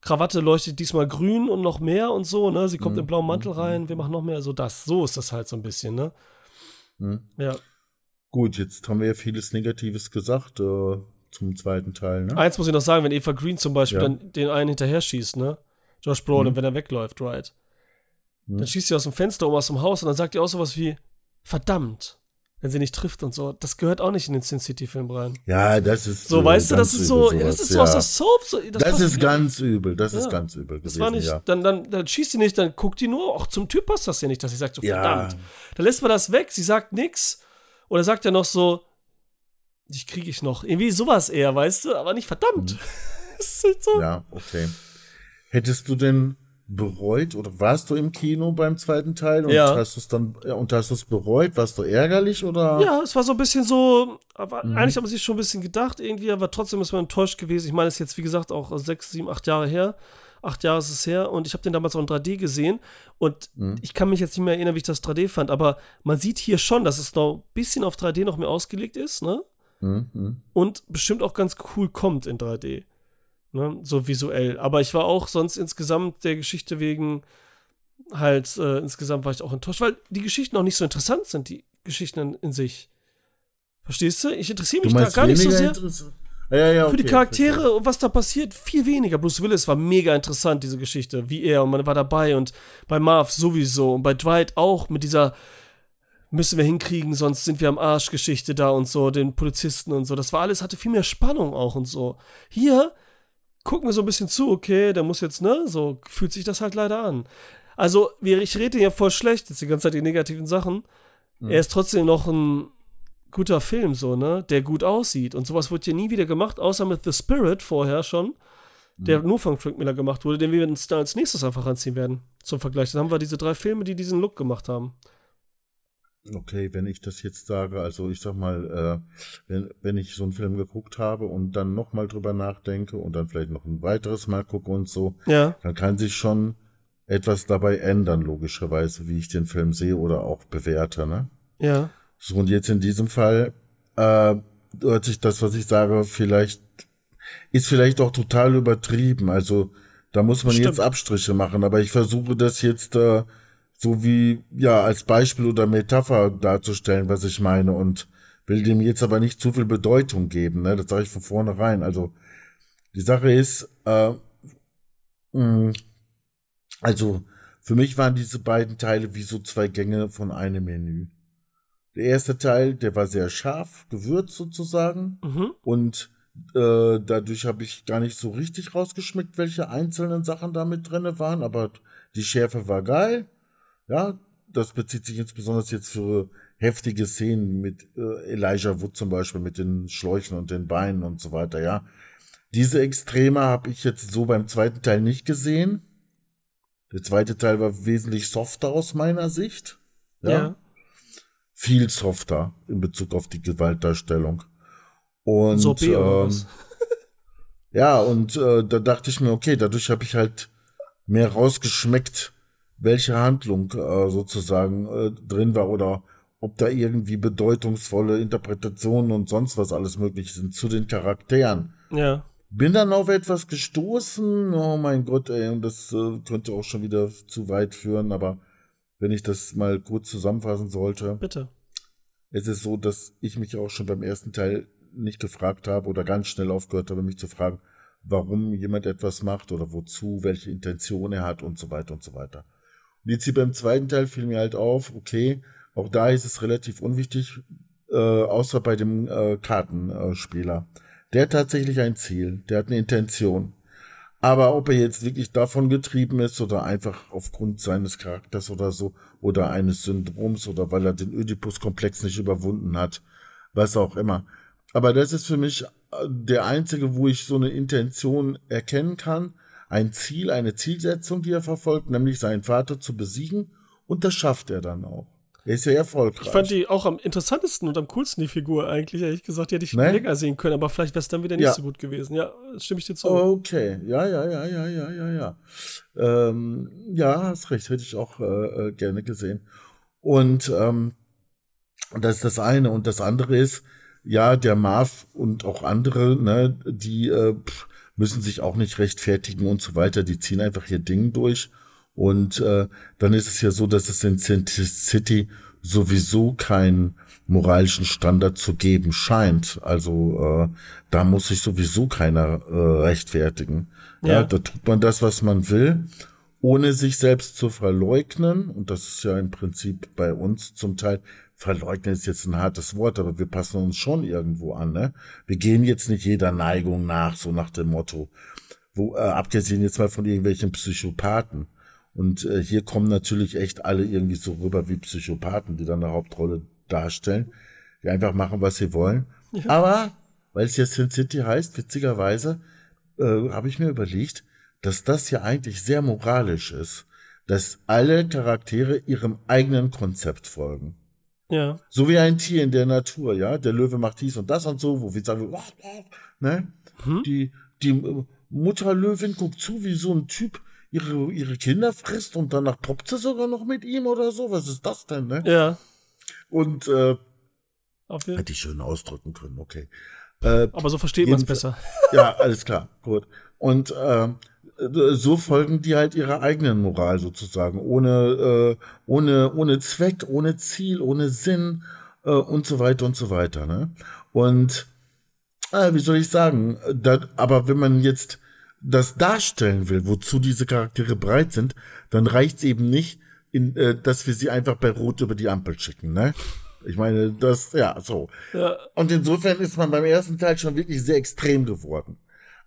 Krawatte leuchtet diesmal grün und noch mehr und so, ne? Sie kommt Mhm. im blauen Mantel rein, wir machen noch mehr, so das. So ist das halt so ein bisschen, ne? Mhm. Ja. Gut, jetzt haben wir ja vieles Negatives gesagt äh, zum zweiten Teil, ne? Eins muss ich noch sagen, wenn Eva Green zum Beispiel Ja. dann den einen hinterher schießt, ne? Josh Brolin, Mhm. wenn er wegläuft, right? Mhm. Dann schießt sie aus dem Fenster um aus dem Haus und dann sagt die auch sowas wie, verdammt, wenn sie nicht trifft und so. Das gehört auch nicht in den Sin City-Film rein. Ja, das ist So, äh, weißt du, das ist so, ja, das sowas, ist so aus ja. der Soap. So, das Das ist ganz übel, das Ja. ist ganz übel Das gewesen, war nicht, ja. dann, dann, dann schießt sie nicht, dann guckt die nur, auch zum Typ passt das ja nicht, dass sie sagt so, Ja. verdammt. Dann lässt man das weg, sie sagt nix. Oder sagt er noch so, dich kriege ich noch. Irgendwie sowas eher, weißt du, aber nicht verdammt. Das ist halt so. Mhm. Ja, okay. Hättest du denn bereut oder warst du im Kino beim zweiten Teil und Ja. hast du es dann und hast du es bereut? Warst du ärgerlich oder? Ja, es war so ein bisschen so, aber Mhm. eigentlich hat man sich schon ein bisschen gedacht irgendwie, aber trotzdem ist man enttäuscht gewesen. Ich meine, es ist jetzt, wie gesagt, auch sechs, sieben, acht Jahre her. Acht Jahre ist es her und ich habe den damals auch in 3D gesehen und Mhm. ich kann mich jetzt nicht mehr erinnern, wie ich das 3D fand, aber man sieht hier schon, dass es noch ein bisschen auf 3D noch mehr ausgelegt ist, ne? Hm, hm. und bestimmt auch ganz cool kommt in 3D. Ne? So visuell. Aber ich war auch sonst insgesamt der Geschichte wegen halt, äh, insgesamt war ich auch enttäuscht, weil die Geschichten auch nicht so interessant sind, die Geschichten in, in sich. Verstehst du? Ich interessiere mich da gar nicht so sehr interessant? Ja, ja, für die okay, Charaktere und was da passiert, viel weniger. Bruce Willis war mega interessant, diese Geschichte, wie er und man war dabei und bei Marv sowieso und bei Dwight auch mit dieser müssen wir hinkriegen, sonst sind wir am Arsch Geschichte da und so, den Polizisten und so. Das war alles, hatte viel mehr Spannung auch und so. Hier gucken wir so ein bisschen zu, okay, der muss jetzt, ne, so fühlt sich das halt leider an. Also, ich rede ja voll schlecht, jetzt die ganze Zeit die negativen Sachen. Mhm. Er ist trotzdem noch ein guter Film, so, ne, der gut aussieht. Und sowas wurde hier nie wieder gemacht, außer mit The Spirit vorher schon, der Mhm. nur von Frank Miller gemacht wurde, den wir uns da als nächstes einfach anziehen werden. Zum Vergleich. Dann haben wir diese drei Filme, die diesen Look gemacht haben. Okay, wenn ich das jetzt sage, also ich sag mal, äh, wenn, wenn ich so einen Film geguckt habe und dann nochmal drüber nachdenke und dann vielleicht noch ein weiteres Mal gucke und so, Ja. dann kann sich schon etwas dabei ändern, logischerweise, wie ich den Film sehe oder auch bewerte, ne? Ja. So, und jetzt in diesem Fall äh, hört sich das, was ich sage, vielleicht, ist vielleicht auch total übertrieben. Also da muss man Stimmt. jetzt Abstriche machen, aber ich versuche das jetzt äh, so wie, ja, als Beispiel oder Metapher darzustellen, was ich meine und will dem jetzt aber nicht zu viel Bedeutung geben, ne? Das sage ich von vornherein. Also die Sache ist, äh, mh, also für mich waren diese beiden Teile wie so zwei Gänge von einem Menü. Der erste Teil, der war sehr scharf, gewürzt sozusagen. Mhm. Und äh, dadurch habe ich gar nicht so richtig rausgeschmeckt, welche einzelnen Sachen da mit drin waren. Aber die Schärfe war geil. Ja, das bezieht sich insbesondere jetzt für heftige Szenen mit äh, Elijah Wood zum Beispiel, mit den Schläuchen und den Beinen und so weiter, ja. Diese Extreme habe ich jetzt so beim zweiten Teil nicht gesehen. Der zweite Teil war wesentlich softer aus meiner Sicht. Ja. ja viel softer in Bezug auf die Gewaltdarstellung. Und oder ähm, ja, und äh, da dachte ich mir, okay, dadurch habe ich halt mehr rausgeschmeckt, welche Handlung äh, sozusagen äh, drin war oder ob da irgendwie bedeutungsvolle Interpretationen und sonst was alles möglich sind zu den Charakteren. Ja. Bin dann auf etwas gestoßen, oh mein Gott, ey, und das äh, könnte auch schon wieder zu weit führen, aber wenn ich das mal kurz zusammenfassen sollte. Bitte. es ist so, dass ich mich auch schon beim ersten Teil nicht gefragt habe oder ganz schnell aufgehört habe, mich zu fragen, warum jemand etwas macht oder wozu, welche Intention er hat und so weiter und so weiter. Und jetzt hier beim zweiten Teil fiel mir halt auf, okay, auch da ist es relativ unwichtig, äh, außer bei dem äh, Kartenspieler. Der hat tatsächlich ein Ziel, der hat eine Intention. Aber ob er jetzt wirklich davon getrieben ist oder einfach aufgrund seines Charakters oder so oder eines Syndroms oder weil er den Oedipus-Komplex nicht überwunden hat, was auch immer. Aber das ist für mich äh, der einzige, wo ich so eine Intention erkennen kann. Ein Ziel, eine Zielsetzung, die er verfolgt, nämlich seinen Vater zu besiegen. Und das schafft er dann auch. Er ist ja erfolgreich. Ich fand die auch am interessantesten und am coolsten, die Figur eigentlich, ehrlich gesagt. Die hätte ich ne? länger sehen können, aber vielleicht wäre es dann wieder nicht ja. so gut gewesen. Ja, stimme ich dir zu. Okay, ja, ja, ja, ja, ja, ja, ja. Ähm, ja, hast recht, hätte ich auch äh, äh, gerne gesehen. Und ähm, das ist das eine. Und das andere ist, ja, der Marv und auch andere, ne, die äh, müssen sich auch nicht rechtfertigen und so weiter. Die ziehen einfach ihr Ding durch. Und äh, dann ist es ja so, dass es in City sowieso keinen moralischen Standard zu geben scheint. Also äh, da muss sich sowieso keiner äh, rechtfertigen. Ja. ja, da tut man das, was man will, ohne sich selbst zu verleugnen. Und das ist ja im Prinzip bei uns zum Teil. Verleugnen ist jetzt ein hartes Wort, aber wir passen uns schon irgendwo an. Ne? Wir gehen jetzt nicht jeder Neigung nach, so nach dem Motto. Wo, äh, abgesehen jetzt mal von irgendwelchen Psychopathen. Und äh, hier kommen natürlich echt alle irgendwie so rüber wie Psychopathen, die dann eine Hauptrolle darstellen, die einfach machen, was sie wollen. Ja. Aber, weil es jetzt Sin City heißt, witzigerweise, äh, habe ich mir überlegt, dass das ja eigentlich sehr moralisch ist, dass alle Charaktere ihrem eigenen Konzept folgen. Ja. So wie ein Tier in der Natur, ja. Der Löwe macht dies und das und so, wo wir sagen, ne? Hm? Die, die äh, Mutterlöwin guckt zu, wie so ein Typ ihre, ihre Kinder frisst und danach poppt sie sogar noch mit ihm oder so. Was ist das denn, ne? Ja. Und äh, hätte ich schön ausdrücken können, okay. Äh, Aber so versteht man es besser. Ja, alles klar, gut. Und äh, so folgen die halt ihrer eigenen Moral sozusagen, ohne, äh, ohne, ohne Zweck, ohne Ziel, ohne Sinn äh, und so weiter und so weiter. Ne? Und äh, wie soll ich sagen, da, aber wenn man jetzt das darstellen will, wozu diese Charaktere bereit sind, dann reicht's eben nicht, in, äh, dass wir sie einfach bei Rot über die Ampel schicken, ne? Ich meine, das, ja, so. Ja. Und insofern ist man beim ersten Teil schon wirklich sehr extrem geworden.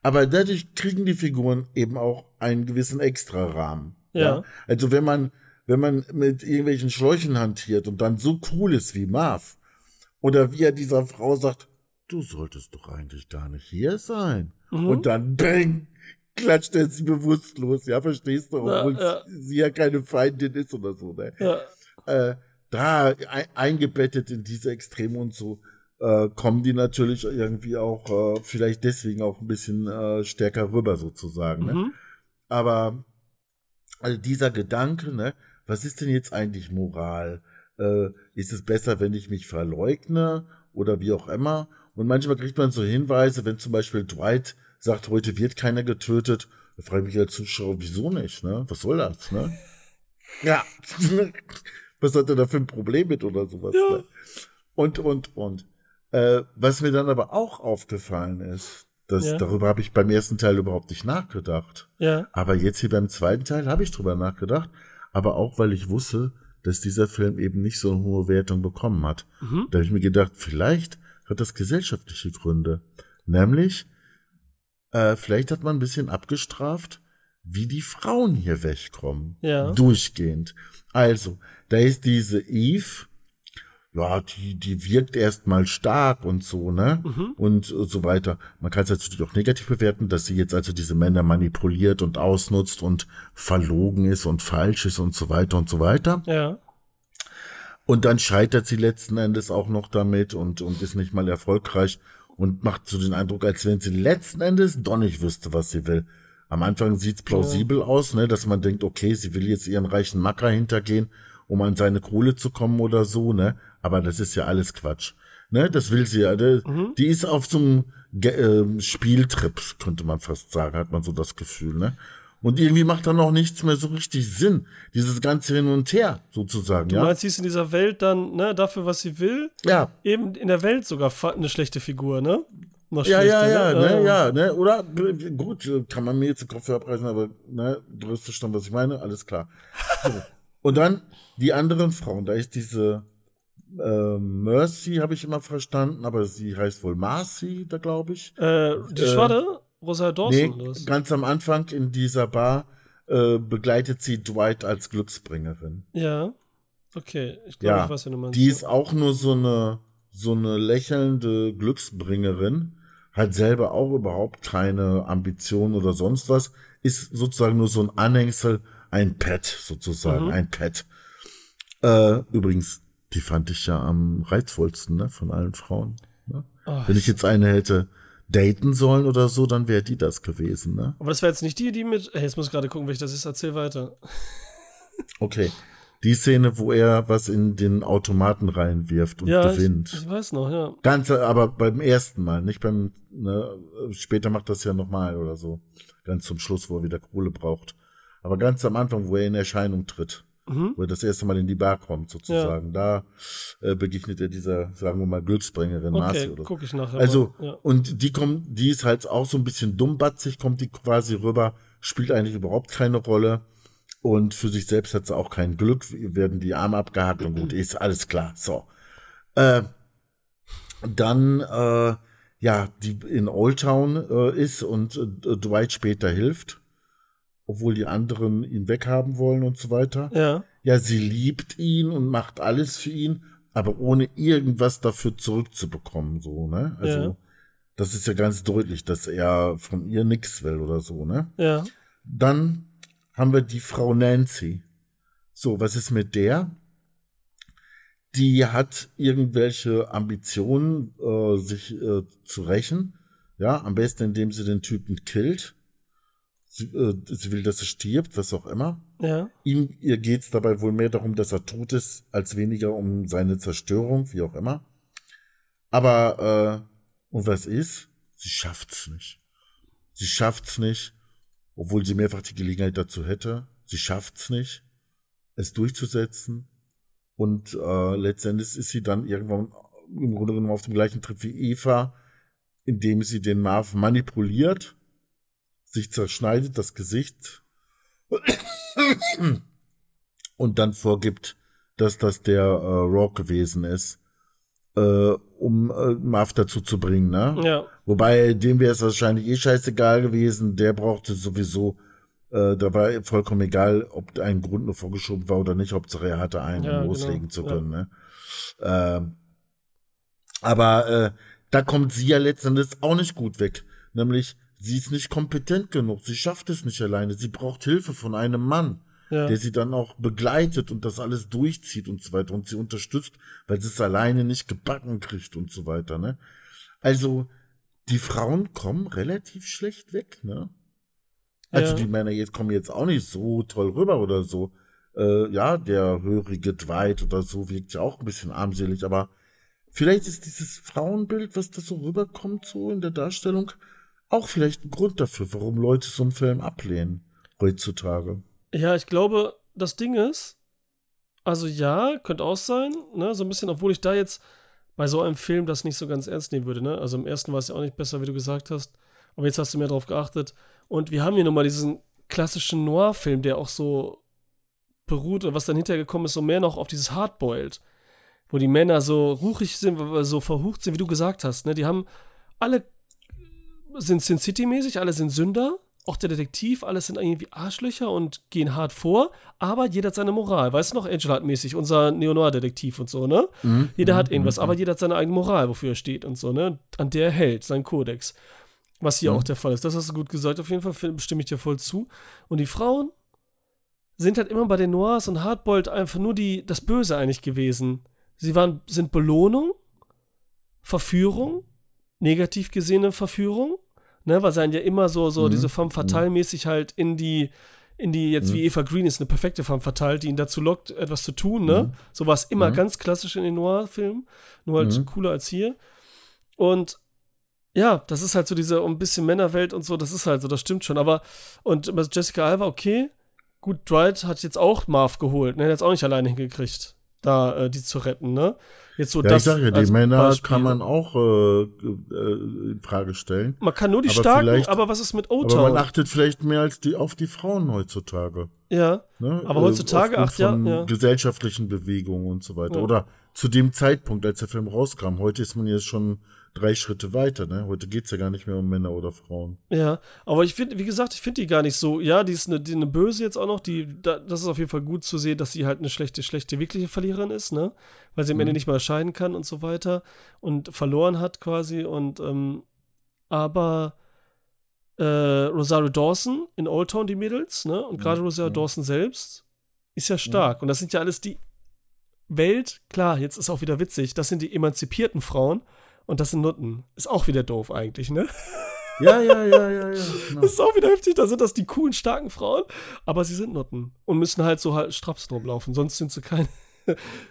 Aber dadurch kriegen die Figuren eben auch einen gewissen Extra-Rahmen. Ja. ja. Also wenn man, wenn man mit irgendwelchen Schläuchen hantiert und dann so cool ist wie Marv, oder wie er dieser Frau sagt, du solltest doch eigentlich gar nicht hier sein. Mhm. Und dann bang, klatscht er sie bewusstlos, ja, verstehst du? Obwohl ja, ja. sie ja keine Feindin ist oder so, ne? Ja. Äh, da ein, eingebettet in diese Extreme und so äh, kommen die natürlich irgendwie auch äh, vielleicht deswegen auch ein bisschen äh, stärker rüber sozusagen. Ne? Mhm. Aber also dieser Gedanke, ne, was ist denn jetzt eigentlich Moral? Äh, ist es besser, wenn ich mich verleugne oder wie auch immer? Und manchmal kriegt man so Hinweise, wenn zum Beispiel Dwight sagt, heute wird keiner getötet. Da frage ich mich als Zuschauer, wieso nicht, ne? Was soll das, ne? ja. Was hat er da für ein Problem mit oder sowas? Ja. Ne? Und, und, und. Äh, was mir dann aber auch aufgefallen ist, das, ja. darüber habe ich beim ersten Teil überhaupt nicht nachgedacht. Ja. Aber jetzt hier beim zweiten Teil habe ich drüber nachgedacht. Aber auch, weil ich wusste, dass dieser Film eben nicht so eine hohe Wertung bekommen hat. Mhm. Da habe ich mir gedacht, vielleicht hat das gesellschaftliche Gründe. Nämlich, äh, vielleicht hat man ein bisschen abgestraft, wie die Frauen hier wegkommen. Ja. Durchgehend. Also, da ist diese Eve, ja, die, die wirkt erstmal stark und so, ne? Mhm. Und so weiter. Man kann es natürlich auch negativ bewerten, dass sie jetzt also diese Männer manipuliert und ausnutzt und verlogen ist und falsch ist und so weiter und so weiter. Ja. Und dann scheitert sie letzten Endes auch noch damit und, und ist nicht mal erfolgreich und macht so den Eindruck, als wenn sie letzten Endes doch nicht wüsste, was sie will. Am Anfang sieht's plausibel ja. aus, ne, dass man denkt, okay, sie will jetzt ihren reichen Macker hintergehen, um an seine Kohle zu kommen oder so, ne? Aber das ist ja alles Quatsch. Ne, das will sie ja. Ne? Mhm. Die ist auf so einem Ge äh, Spieltrip, könnte man fast sagen, hat man so das Gefühl, ne? Und irgendwie macht dann auch nichts mehr so richtig Sinn. Dieses ganze Hin und Her, sozusagen, Du ja. meinst, sie ist in dieser Welt dann, ne, dafür, was sie will, Ja, eben in der Welt sogar eine schlechte Figur, ne? Noch ja, ja, ja, schlechter, ne, ja, ne, oder? Gut, kann man mir jetzt den Kopf abreißen, aber, ne, du hast verstanden, was ich meine, alles klar. So. Und dann die anderen Frauen, da ist diese äh, Mercy, habe ich immer verstanden, aber sie heißt wohl Marcy, da glaube ich. Äh, die Äh, Schwadde? Rosa Dawson? Nee, ganz am Anfang in dieser Bar äh, begleitet sie Dwight als Glücksbringerin. Ja. Okay, ich glaube, Ja, ich weiß, wen du meinst. Die ist auch nur so eine, so eine lächelnde Glücksbringerin, hat selber auch überhaupt keine Ambition oder sonst was, ist sozusagen nur so ein Anhängsel, ein Pet sozusagen, Mhm. ein Pet. Äh, übrigens, die fand ich ja am reizvollsten, ne, von allen Frauen. Ne? Oh, Wenn ich jetzt eine hätte daten sollen oder so, dann wäre die das gewesen, ne? aber das wäre jetzt nicht die, die mit. Hey, jetzt muss ich gerade gucken, welche das ist. Erzähl weiter. Okay. Die Szene, wo er was in den Automaten reinwirft und ja, ich, gewinnt. ich weiß noch, ja. Ganz, aber beim ersten Mal, nicht beim, ne, später macht das ja nochmal oder so. Ganz zum Schluss, wo er wieder Kohle braucht. Aber ganz am Anfang, wo er in Erscheinung tritt, Mhm. wo er das erste Mal in die Bar kommt, sozusagen, da äh, begegnet er dieser, sagen wir mal, Glücksbringerin Marcy Okay, oder so. gucke ich nachher. Also, ja. und die kommt, die ist halt auch so ein bisschen dummbatzig, kommt die quasi rüber, spielt eigentlich überhaupt keine Rolle. Und für sich selbst hat sie auch kein Glück, werden die Arme abgehakt und gut, ist alles klar. So. Äh, dann, äh, ja, die in Old Town äh, ist und äh, Dwight später hilft, obwohl die anderen ihn weghaben wollen und so weiter. ja. Ja, sie liebt ihn und macht alles für ihn, aber ohne irgendwas dafür zurückzubekommen, so, ne? Also, Ja. das ist ja ganz deutlich, dass er von ihr nichts will oder so, ne? Ja. Dann haben wir die Frau Nancy. So, was ist mit der? Die hat irgendwelche Ambitionen, äh, sich äh, zu rächen. Ja, am besten, indem sie den Typen killt. Sie, äh, sie will, dass er stirbt, was auch immer. Ja. Ihm, ihr geht's dabei wohl mehr darum, dass er tot ist, als weniger um seine Zerstörung, wie auch immer. Aber, äh, und was ist? Sie schafft's nicht. Sie schafft's nicht, obwohl sie mehrfach die Gelegenheit dazu hätte. Sie schafft's nicht, es durchzusetzen. Und äh, letztendlich ist sie dann irgendwann im Grunde genommen auf dem gleichen Trip wie Eva, indem sie den Marv manipuliert, sich zerschneidet das Gesicht und dann vorgibt, dass das der äh, Rock gewesen ist, äh, um äh, Marv dazu zu bringen, ne? Ja. Wobei dem wäre es wahrscheinlich eh scheißegal gewesen, der brauchte sowieso, äh, da war vollkommen egal, ob ein Grund nur vorgeschoben war oder nicht, Hauptsache er hatte einen, Ja, um genau, loslegen zu ja. können, ne? Ähm, aber äh, da kommt sie ja letztendlich auch nicht gut weg. Nämlich, sie ist nicht kompetent genug, sie schafft es nicht alleine, sie braucht Hilfe von einem Mann Ja. der sie dann auch begleitet und das alles durchzieht und so weiter und sie unterstützt, weil sie es alleine nicht gebacken kriegt und so weiter, ne? Also, die Frauen kommen relativ schlecht weg, ne? Also, Ja. die Männer jetzt kommen jetzt auch nicht so toll rüber oder so. Äh, ja, der hörige Dwight oder so wirkt ja auch ein bisschen armselig, aber vielleicht ist dieses Frauenbild, was da so rüberkommt, so in der Darstellung, auch vielleicht ein Grund dafür, warum Leute so einen Film ablehnen heutzutage. Ja, ich glaube, das Ding ist, also ja, könnte auch sein, ne, so ein bisschen, obwohl ich da jetzt bei so einem Film das nicht so ganz ernst nehmen würde, ne? Also im ersten war es ja auch nicht besser, wie du gesagt hast, aber jetzt hast du mehr drauf geachtet. Und wir haben hier nochmal diesen klassischen Noir-Film, der auch so beruht, oder was dann hinterher gekommen ist, so mehr noch auf dieses Hardboiled, wo die Männer so ruchig sind, so verhucht sind, wie du gesagt hast, ne? Die haben alle sind Sin City-mäßig, alle sind Sünder, auch der Detektiv, alles sind irgendwie Arschlöcher und gehen hart vor, aber jeder hat seine Moral. Weißt du noch, Angela hat mäßig, unser Neo-Noir-Detektiv und so, ne? Jeder hat irgendwas, aber jeder hat seine eigene Moral, wofür er steht und so, ne? An der er hält, sein Kodex. Was hier auch der Fall ist. Das hast du gut gesagt, auf jeden Fall stimme ich dir voll zu. Und die Frauen sind halt immer bei den Noirs und Hardboiled einfach nur die, das Böse eigentlich gewesen. Sie waren, sind Belohnung, Verführung, negativ gesehene Verführung, ne, weil sie ja immer so, so Mhm. diese femme fatale mäßig halt in die, in die, jetzt wie Eva Green ist eine perfekte femme fatale, die ihn dazu lockt, etwas zu tun, ne? So war es immer Mhm. ganz klassisch in den Noir-Filmen, nur halt Mhm. cooler als hier. Und ja, das ist halt so diese ein bisschen Männerwelt und so, das ist halt so, das stimmt schon. Aber, und Jessica Alba, okay. Gut, Dwight hat jetzt auch Marv geholt, ne? Er hat jetzt auch nicht alleine hingekriegt, da äh, die zu retten, ne? Jetzt so Ja, das ich sage ja, die Beispiel. kann man auch äh, äh, in Frage stellen. Man kann nur die aber Starken, aber was ist mit Aber man O-Town? achtet vielleicht mehr als die auf die Frauen heutzutage. Ja, Ne? Aber Äh, heutzutage, aufgrund ach ja, ja. gesellschaftlichen Bewegungen und so weiter. Ja. Oder zu dem Zeitpunkt, als der Film rauskam. Heute ist man jetzt schon drei Schritte weiter. Ne? Heute geht's ja gar nicht mehr um Männer oder Frauen. ja. Aber ich finde, wie gesagt, ich finde die gar nicht so. Ja, die ist eine, die eine Böse jetzt auch noch. Die, da, das ist auf jeden Fall gut zu sehen, dass sie halt eine schlechte, schlechte, wirkliche Verliererin ist, ne? Weil sie am Mhm. Ende nicht mal scheiden kann und so weiter. Und verloren hat quasi. Und, ähm, aber äh, Rosario Dawson in Old Town, die Mädels, ne? Und gerade Mhm. Rosario Mhm. Dawson selbst ist ja stark. Und das sind ja alles die Welt, klar, jetzt ist auch wieder witzig, das sind die emanzipierten Frauen und das sind Nutten. Ist auch wieder doof eigentlich, ne? Ja, ja, ja, ja, ja. Genau. Das ist auch wieder heftig, da sind das die coolen, starken Frauen, aber sie sind Nutten und müssen halt so halt Straps rumlaufen, sonst sind sie keine.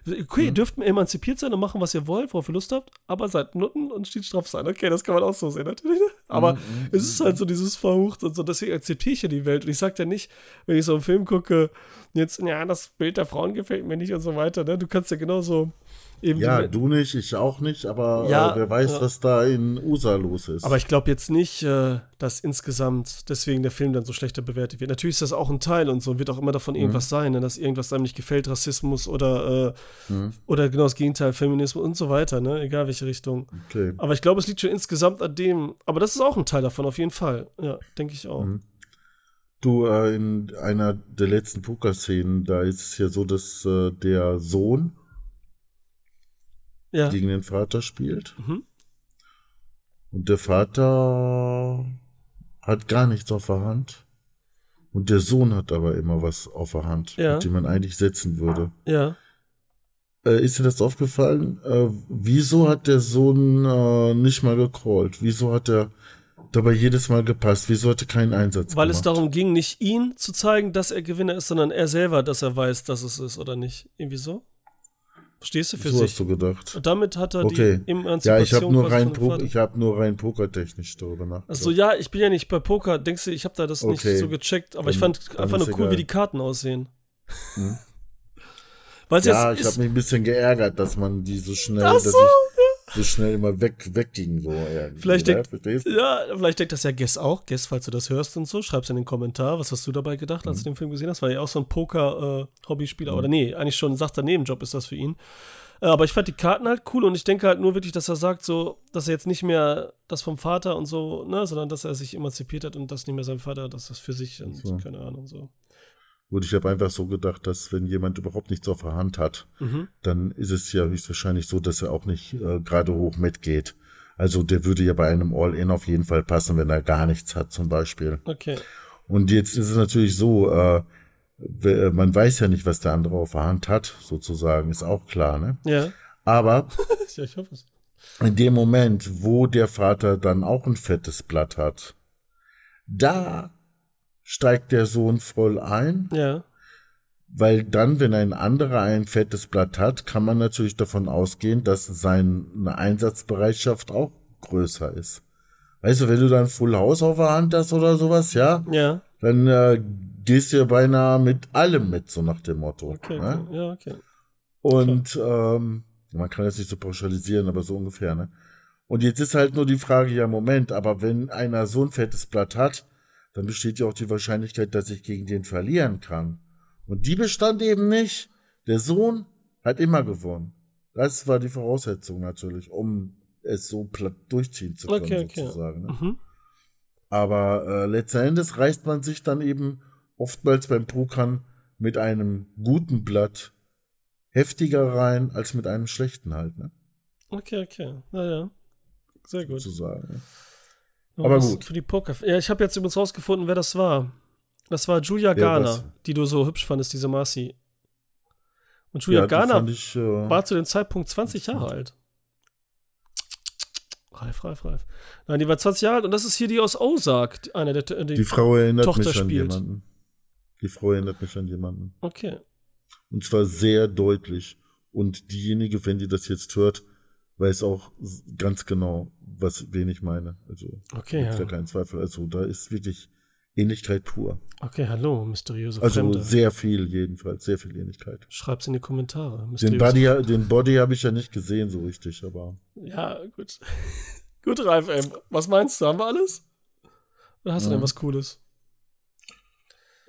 Okay, ihr dürft emanzipiert sein und machen, was ihr wollt, worauf ihr Lust habt, aber seid Nutten und steht straff sein. Okay, das kann man auch so sehen, natürlich. Aber Mhm, es ist halt so dieses Verhucht und so, deswegen akzeptiere ich ja die Welt. Und ich sag ja nicht, wenn ich so einen Film gucke, jetzt, ja, das Bild der Frauen gefällt mir nicht und so weiter, ne? Du kannst ja genauso eben Ja, du nicht, ich auch nicht, aber Ja, äh, wer weiß, ja. was da in USA los ist. Aber ich glaube jetzt nicht, äh, dass insgesamt deswegen der Film dann so schlechter bewertet wird. Natürlich ist das auch ein Teil und so, wird auch immer davon irgendwas sein, ne? dass irgendwas einem nicht gefällt, Rassismus oder, äh, Mhm. oder genau das Gegenteil, Feminismus und so weiter, ne? egal welche Richtung. okay. Aber ich glaube, es liegt schon insgesamt an dem, aber das ist auch ein Teil davon, auf jeden Fall. Ja, denke ich auch. Mhm. Du, äh, in einer der letzten Poker-Szenen, da ist es ja so, dass äh, der Sohn Ja. gegen den Vater spielt. Mhm. Und der Vater hat gar nichts auf der Hand. Und der Sohn hat aber immer was auf der Hand, Ja. mit dem man eigentlich setzen würde. Ja. Äh, ist dir das aufgefallen? Äh, wieso hat der Sohn äh, nicht mal gecallt? Wieso hat er dabei jedes Mal gepasst? Wieso hat er keinen Einsatz Weil gemacht? es darum ging, nicht ihn zu zeigen, dass er Gewinner ist, sondern er selber, dass er weiß, dass es ist oder nicht. Irgendwie so? Verstehst du für so sich? hast du gedacht. Und damit hat er Okay. die Emanzipation Ja, ich habe nur rein ich habe nur rein pokertechnisch darüber nachgedacht. Achso, ja, ich bin ja nicht bei Poker. Denkst du, ich habe da das nicht Okay. so gecheckt, aber Dann- ich fand einfach nur cool, egal. wie die Karten aussehen. Hm. Es ja, jetzt ich habe mich ein bisschen geärgert, dass man die so schnell, Ach dass so, ich so schnell immer weg, wegging. So, Vielleicht denkt- ja, vielleicht denkt das ja Guess auch. Guess, falls du das hörst und so, schreib's in den Kommentar. Was hast du dabei gedacht, Mhm. als du den Film gesehen hast? War ja auch so ein Poker-Hobbyspieler. Oder nee, eigentlich schon ein sachter Nebenjob ist das für ihn. Äh, Aber ich fand die Karten halt cool und ich denke halt nur wirklich, dass er sagt, so, dass er jetzt nicht mehr das vom Vater und so, ne, sondern dass er sich emanzipiert hat und das nicht mehr sein Vater, dass das für sich und so. keine Ahnung so. Gut, ich habe einfach so gedacht, dass wenn jemand überhaupt nichts auf der Hand hat, Mhm. dann ist es ja höchstwahrscheinlich so, dass er auch nicht äh, gerade hoch mitgeht. Also der würde ja bei einem All-In auf jeden Fall passen, wenn er gar nichts hat zum Beispiel. Okay. Und jetzt ist es natürlich so, äh, we- man weiß ja nicht, was der andere auf der Hand hat, sozusagen, ist auch klar, ne? Ja. Aber ja, ich hoffe es. in dem Moment, wo der Vater dann auch ein fettes Blatt hat, da steigt der Sohn voll ein, Ja. weil dann, wenn ein anderer ein fettes Blatt hat, kann man natürlich davon ausgehen, dass seine Einsatzbereitschaft auch größer ist. Weißt du, wenn du dann Full House auf der Hand hast oder sowas, ja, Ja. dann äh, gehst du ja beinahe mit allem mit, so nach dem Motto. Okay, ne? okay. Ja, okay. Und ähm, man kann das nicht so pauschalisieren, aber so ungefähr, ne? Und jetzt ist halt nur die Frage, ja, Moment, aber wenn einer so ein fettes Blatt hat, dann besteht ja auch die Wahrscheinlichkeit, dass ich gegen den verlieren kann. Und die bestand eben nicht. Der Sohn hat immer gewonnen. Das war die Voraussetzung natürlich, um es so platt durchziehen zu können, Okay, okay. sozusagen. Ne? Mhm. Aber äh, letzten Endes reißt man sich dann eben oftmals beim Pokern mit einem guten Blatt heftiger rein als mit einem schlechten halt, ne? Okay, okay. Naja. Sehr gut. Sozusagen. Ne? Noch aber gut. Für die Poker. Ja, ich habe jetzt übrigens rausgefunden, wer das war. Das war Julia Garner, was? die du so hübsch fandest, diese Marcy. Und Julia Ja, Garner ich, äh, war zu dem Zeitpunkt 20 Jahre alt. Reif, reif, reif. Nein, die war 20 Jahre alt und das ist hier die aus Ozark, die- eine der die, die Frau erinnert Tochter mich an spielt. jemanden. Die Frau erinnert mich an jemanden. Okay. Und zwar sehr deutlich. Und diejenige, wenn die das jetzt hört, weiß auch ganz genau, was wen ich meine. Also Okay, ja. ja keinen Zweifel. Also da ist wirklich Ähnlichkeit pur. Okay, hallo, mysteriöse Also Fremde. sehr viel jedenfalls, sehr viel Ähnlichkeit. Schreib's in die Kommentare. Den Body, den Body habe ich ja nicht gesehen so richtig, aber Ja, gut. gut, Ralf, ey. Was meinst du? Haben wir alles? Oder hast du denn was Cooles?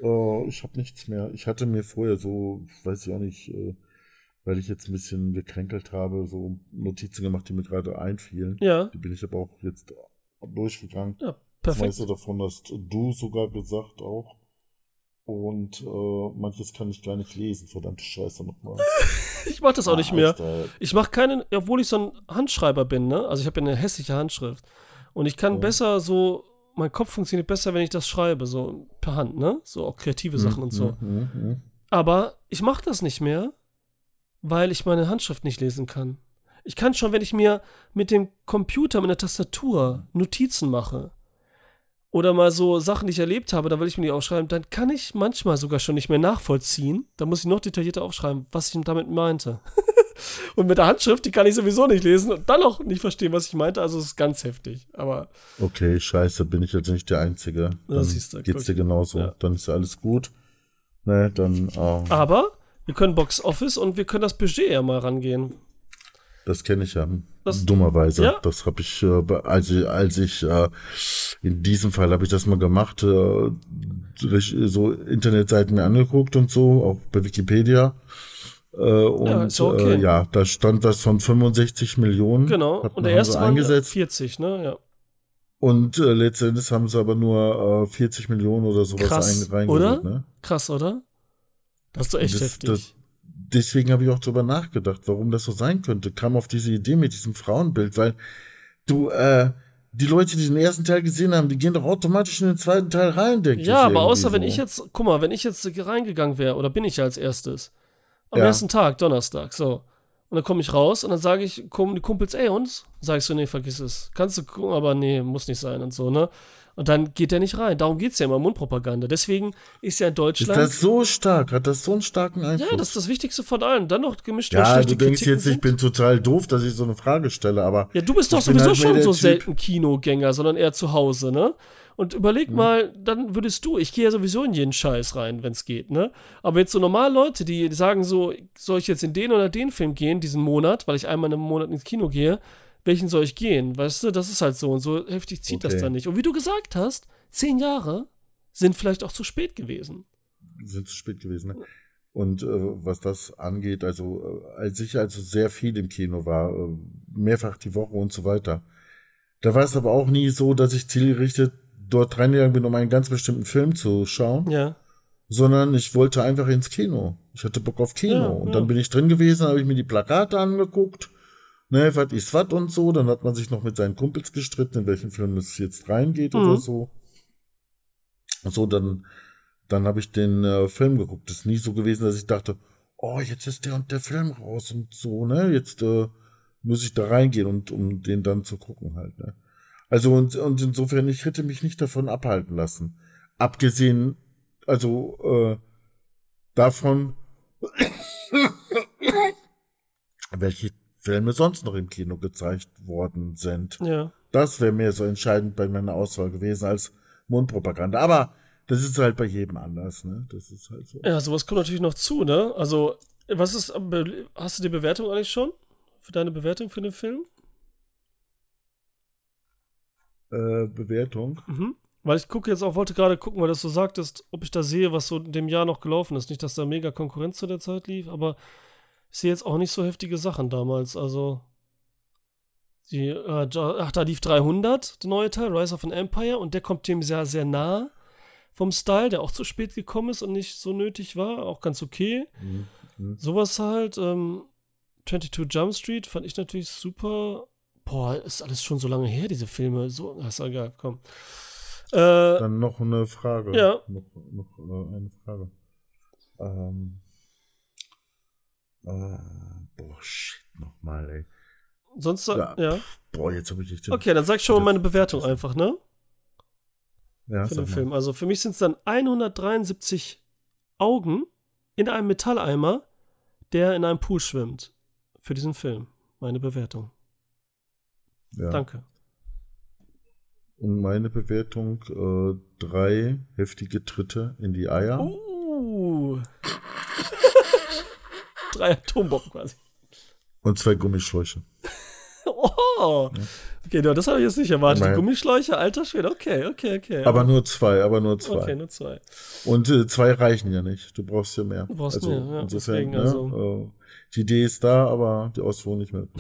Oh, ich habe nichts mehr. Ich hatte mir vorher so, weiß ich auch nicht, äh, weil ich jetzt ein bisschen gekränkelt habe, so Notizen gemacht, die mir gerade einfielen. Ja, Die bin ich aber auch jetzt durchgegangen. ja, Das perfekt. meiste davon hast du sogar gesagt auch. Und äh, manches kann ich gar nicht lesen, verdammte Scheiße nochmal. Ich mach das auch nicht mehr. Alter. Ich mache keinen, obwohl ich so ein Handschreiber bin, ne? Also ich habe ja eine hässliche Handschrift. Und ich kann Ja. besser so, mein Kopf funktioniert besser, wenn ich das schreibe, so per Hand, ne? So auch kreative Sachen und so. Mhm, mhm. Aber ich mache das nicht mehr, weil ich meine Handschrift nicht lesen kann. Ich kann schon, wenn ich mir mit dem Computer, mit der Tastatur Notizen mache oder mal so Sachen, die ich erlebt habe, da will ich mir die aufschreiben, dann kann ich manchmal sogar schon nicht mehr nachvollziehen. Da muss ich noch detaillierter aufschreiben, was ich damit meinte. und mit der Handschrift, die kann ich sowieso nicht lesen und dann auch nicht verstehen, was ich meinte. Also es ist ganz heftig. Aber Okay, scheiße, bin ich jetzt nicht der Einzige. Dann siehst du, geht's dir genauso. Ja. Dann ist ja alles gut. Ne, dann, äh, aber wir können Box Office und wir können das Budget ja mal rangehen. das kenne ich ja. Das- dummerweise. Ja. Das habe ich, äh, als ich, als ich äh, in diesem Fall habe ich das mal gemacht, äh, so Internetseiten mir angeguckt und so, auch bei Wikipedia. Äh, und ja okay. äh, ja, da stand was von 65 Millionen. Genau. Und der erste so war eingesetzt. 40, ne? Ja. Und äh, letztendlich haben sie aber nur äh, 40 Millionen oder sowas Krass, ein, reingeholt. oder? Ne? Krass, oder? Das ist doch echt Das- heftig. das- deswegen habe ich auch drüber nachgedacht, warum das so sein könnte. Kam auf diese Idee mit diesem Frauenbild, weil du, äh, die Leute, die den ersten Teil gesehen haben, die gehen doch automatisch in den zweiten Teil rein, denke ich. ja, aber außer wenn so. ich jetzt, guck mal, wenn ich jetzt reingegangen wäre, oder bin ich ja als erstes, am Ja. ersten Tag, Donnerstag, so. Und dann komme ich raus und dann sage ich, kommen die Kumpels, ey, uns? Sag ich so, nee, vergiss es. Kannst du gucken, aber nee, muss nicht sein und so, ne? Und dann geht der nicht rein. Darum geht es ja immer, Mundpropaganda. Deswegen ist ja in Ist Deutschland. das so stark? Hat das so einen starken Einfluss? ja, das ist das Wichtigste von allem. Dann noch gemischt ja, du denkst Kritiken jetzt, ich sind. bin total doof, dass ich so eine Frage stelle, aber Ja, du bist doch Ich sowieso halt schon so Typ- selten Kinogänger, sondern eher zu Hause, ne? Und überleg Mhm. mal, dann würdest du, ich gehe ja sowieso in jeden Scheiß rein, wenn es geht, ne? Aber jetzt so normal Leute, die sagen so, soll ich jetzt in den oder den Film gehen, diesen Monat, weil ich einmal im Monat ins Kino gehe, welchen soll ich gehen? Weißt du, das ist halt so und so heftig zieht das Okay. dann nicht. Und wie du gesagt hast, zehn Jahre sind vielleicht auch zu spät gewesen. sind zu spät gewesen. Ne? Und äh, was das angeht, also äh, als ich also sehr viel im Kino war, äh, mehrfach die Woche und so weiter, da war es aber auch nie so, dass ich zielgerichtet dort reingegangen bin, um einen ganz bestimmten Film zu schauen, Ja. sondern ich wollte einfach ins Kino. Ich hatte Bock auf Kino. Ja, und ja. dann bin ich drin gewesen, habe ich mir die Plakate angeguckt, ne, was ist was und so. Dann hat man sich noch mit seinen Kumpels gestritten, in welchen Film es jetzt reingeht Mhm. oder so. So, dann, dann habe ich den äh, Film geguckt. Es ist nie so gewesen, dass ich dachte, oh, jetzt ist der und der Film raus und so, ne? Jetzt äh, muss ich da reingehen und um den dann zu gucken halt, ne? Also und, und insofern, ich hätte mich nicht davon abhalten lassen. Abgesehen, also äh, davon, welche Filme sonst noch im Kino gezeigt worden sind. Ja. Das wäre mir so entscheidend bei meiner Auswahl gewesen als Mundpropaganda. Aber das ist halt bei jedem anders, ne? Das ist halt so. Ja, sowas kommt natürlich noch zu, ne? Also, was ist, be- hast du die Bewertung eigentlich schon? Für deine Bewertung für den Film? Äh, Bewertung. Mhm. Weil ich gucke jetzt auch, wollte gerade gucken, weil du das so sagtest, ob ich da sehe, was so in dem Jahr noch gelaufen ist. Nicht, dass da mega Konkurrenz zu der Zeit lief, aber ich sehe jetzt auch nicht so heftige Sachen damals. Also, die, äh, ach, da lief 300, der neue Teil, Rise of an Empire, und der kommt dem sehr, sehr nah vom Style, der auch zu spät gekommen ist und nicht so nötig war. Auch ganz okay. Mhm. Mhm. Sowas halt, ähm, 22 Jump Street fand ich natürlich super. Boah, ist alles schon so lange her, diese Filme. So, ist egal, komm. Äh, Dann noch eine Frage. Ja. Noch, noch äh, eine Frage. Ähm, äh, boah, shit, nochmal, ey. sonst, ja. Ja. Boah, jetzt habe ich dich. Okay, dann sag ich schon mal meine Bewertung einfach, ne? ja, Für den mal. Film. Also für mich sind es dann 173 Augen in einem Metalleimer, der in einem Pool schwimmt. Für diesen Film. Meine Bewertung. Ja. Danke. Und meine Bewertung, äh, drei heftige Tritte in die Eier. Uh. Drei Atombomben quasi. Und zwei Gummischläuche. Oh. Okay, das habe ich jetzt nicht erwartet. Nein. Gummischläuche, alter Schwede. Okay, okay, okay. Aber nur zwei, aber nur zwei. Okay, nur zwei. Und äh, zwei reichen ja nicht. Du brauchst ja mehr. Du brauchst also, mehr, ja, insofern, deswegen, ne, also- äh, die Idee ist da, aber die Ausführung nicht mehr.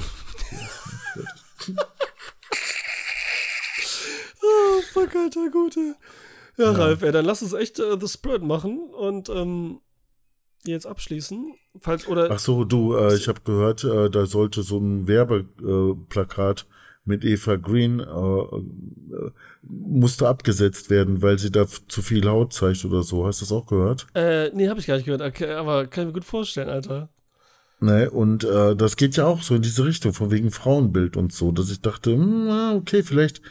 Oh, fuck, alter, gute. Ja, Ralf, ey, dann lass uns echt äh, The Spirit machen und ähm, jetzt abschließen. Falls, oder. Ach so, du, äh, ich habe gehört, äh, da sollte so ein Werbeplakat mit Eva Green äh, äh, musste abgesetzt werden, weil sie da zu viel Haut zeigt oder so. Hast du das auch gehört? Äh, nee, hab ich gar nicht gehört. Okay, aber kann ich mir gut vorstellen, Alter. Ne, und äh, das geht ja auch so in diese Richtung, von wegen Frauenbild und so, dass ich dachte, hm, ah, okay, vielleicht,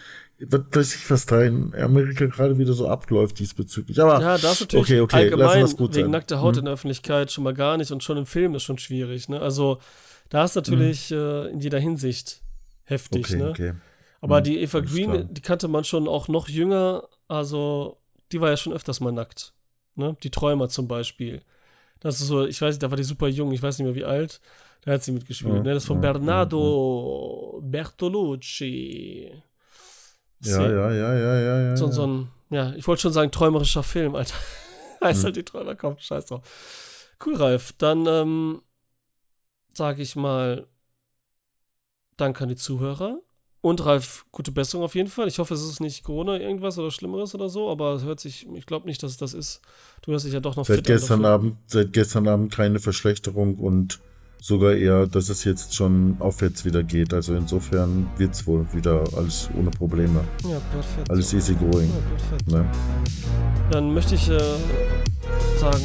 was weiß ich, was da in Amerika gerade wieder so abläuft diesbezüglich. Aber Ja, da ist natürlich okay, okay, lassen allgemein wir's gut wegen sein. nackter Haut in der Öffentlichkeit schon mal gar nicht und schon im Film ist schon schwierig, ne? Also, da ist natürlich äh, in jeder Hinsicht heftig, okay, ne? okay. Aber Hm, die Eva Green, klar. die kannte man schon auch noch jünger, also die war ja schon öfters mal nackt. Ne? Die Träumer zum Beispiel. Das ist so, ich weiß nicht, da war die super jung, ich weiß nicht mehr wie alt. Da hat sie mitgespielt. Ja, ne? Das ist von ja, Bernardo Bertolucci. Ja, ja, ja, ja, ja, ja. So, so ein, ja, ich wollte schon sagen, träumerischer Film, Alter. heißt Hm. halt die Träumer, komm, scheiß drauf. Cool, Ralf. Dann, ähm, sage ich mal, danke an die Zuhörer. Und Ralf, gute Besserung auf jeden Fall. Ich hoffe, es ist nicht Corona irgendwas oder Schlimmeres oder so, aber es hört sich, ich glaube nicht, dass es das ist. Du hörst dich ja doch noch Seit fit gestern. Abend, seit gestern Abend keine Verschlechterung und sogar eher, dass es jetzt schon aufwärts wieder geht. Also insofern wird's wohl wieder alles ohne Probleme. Ja, perfekt. Alles easy going. Ja, perfekt. Ne? Dann möchte ich äh, sagen,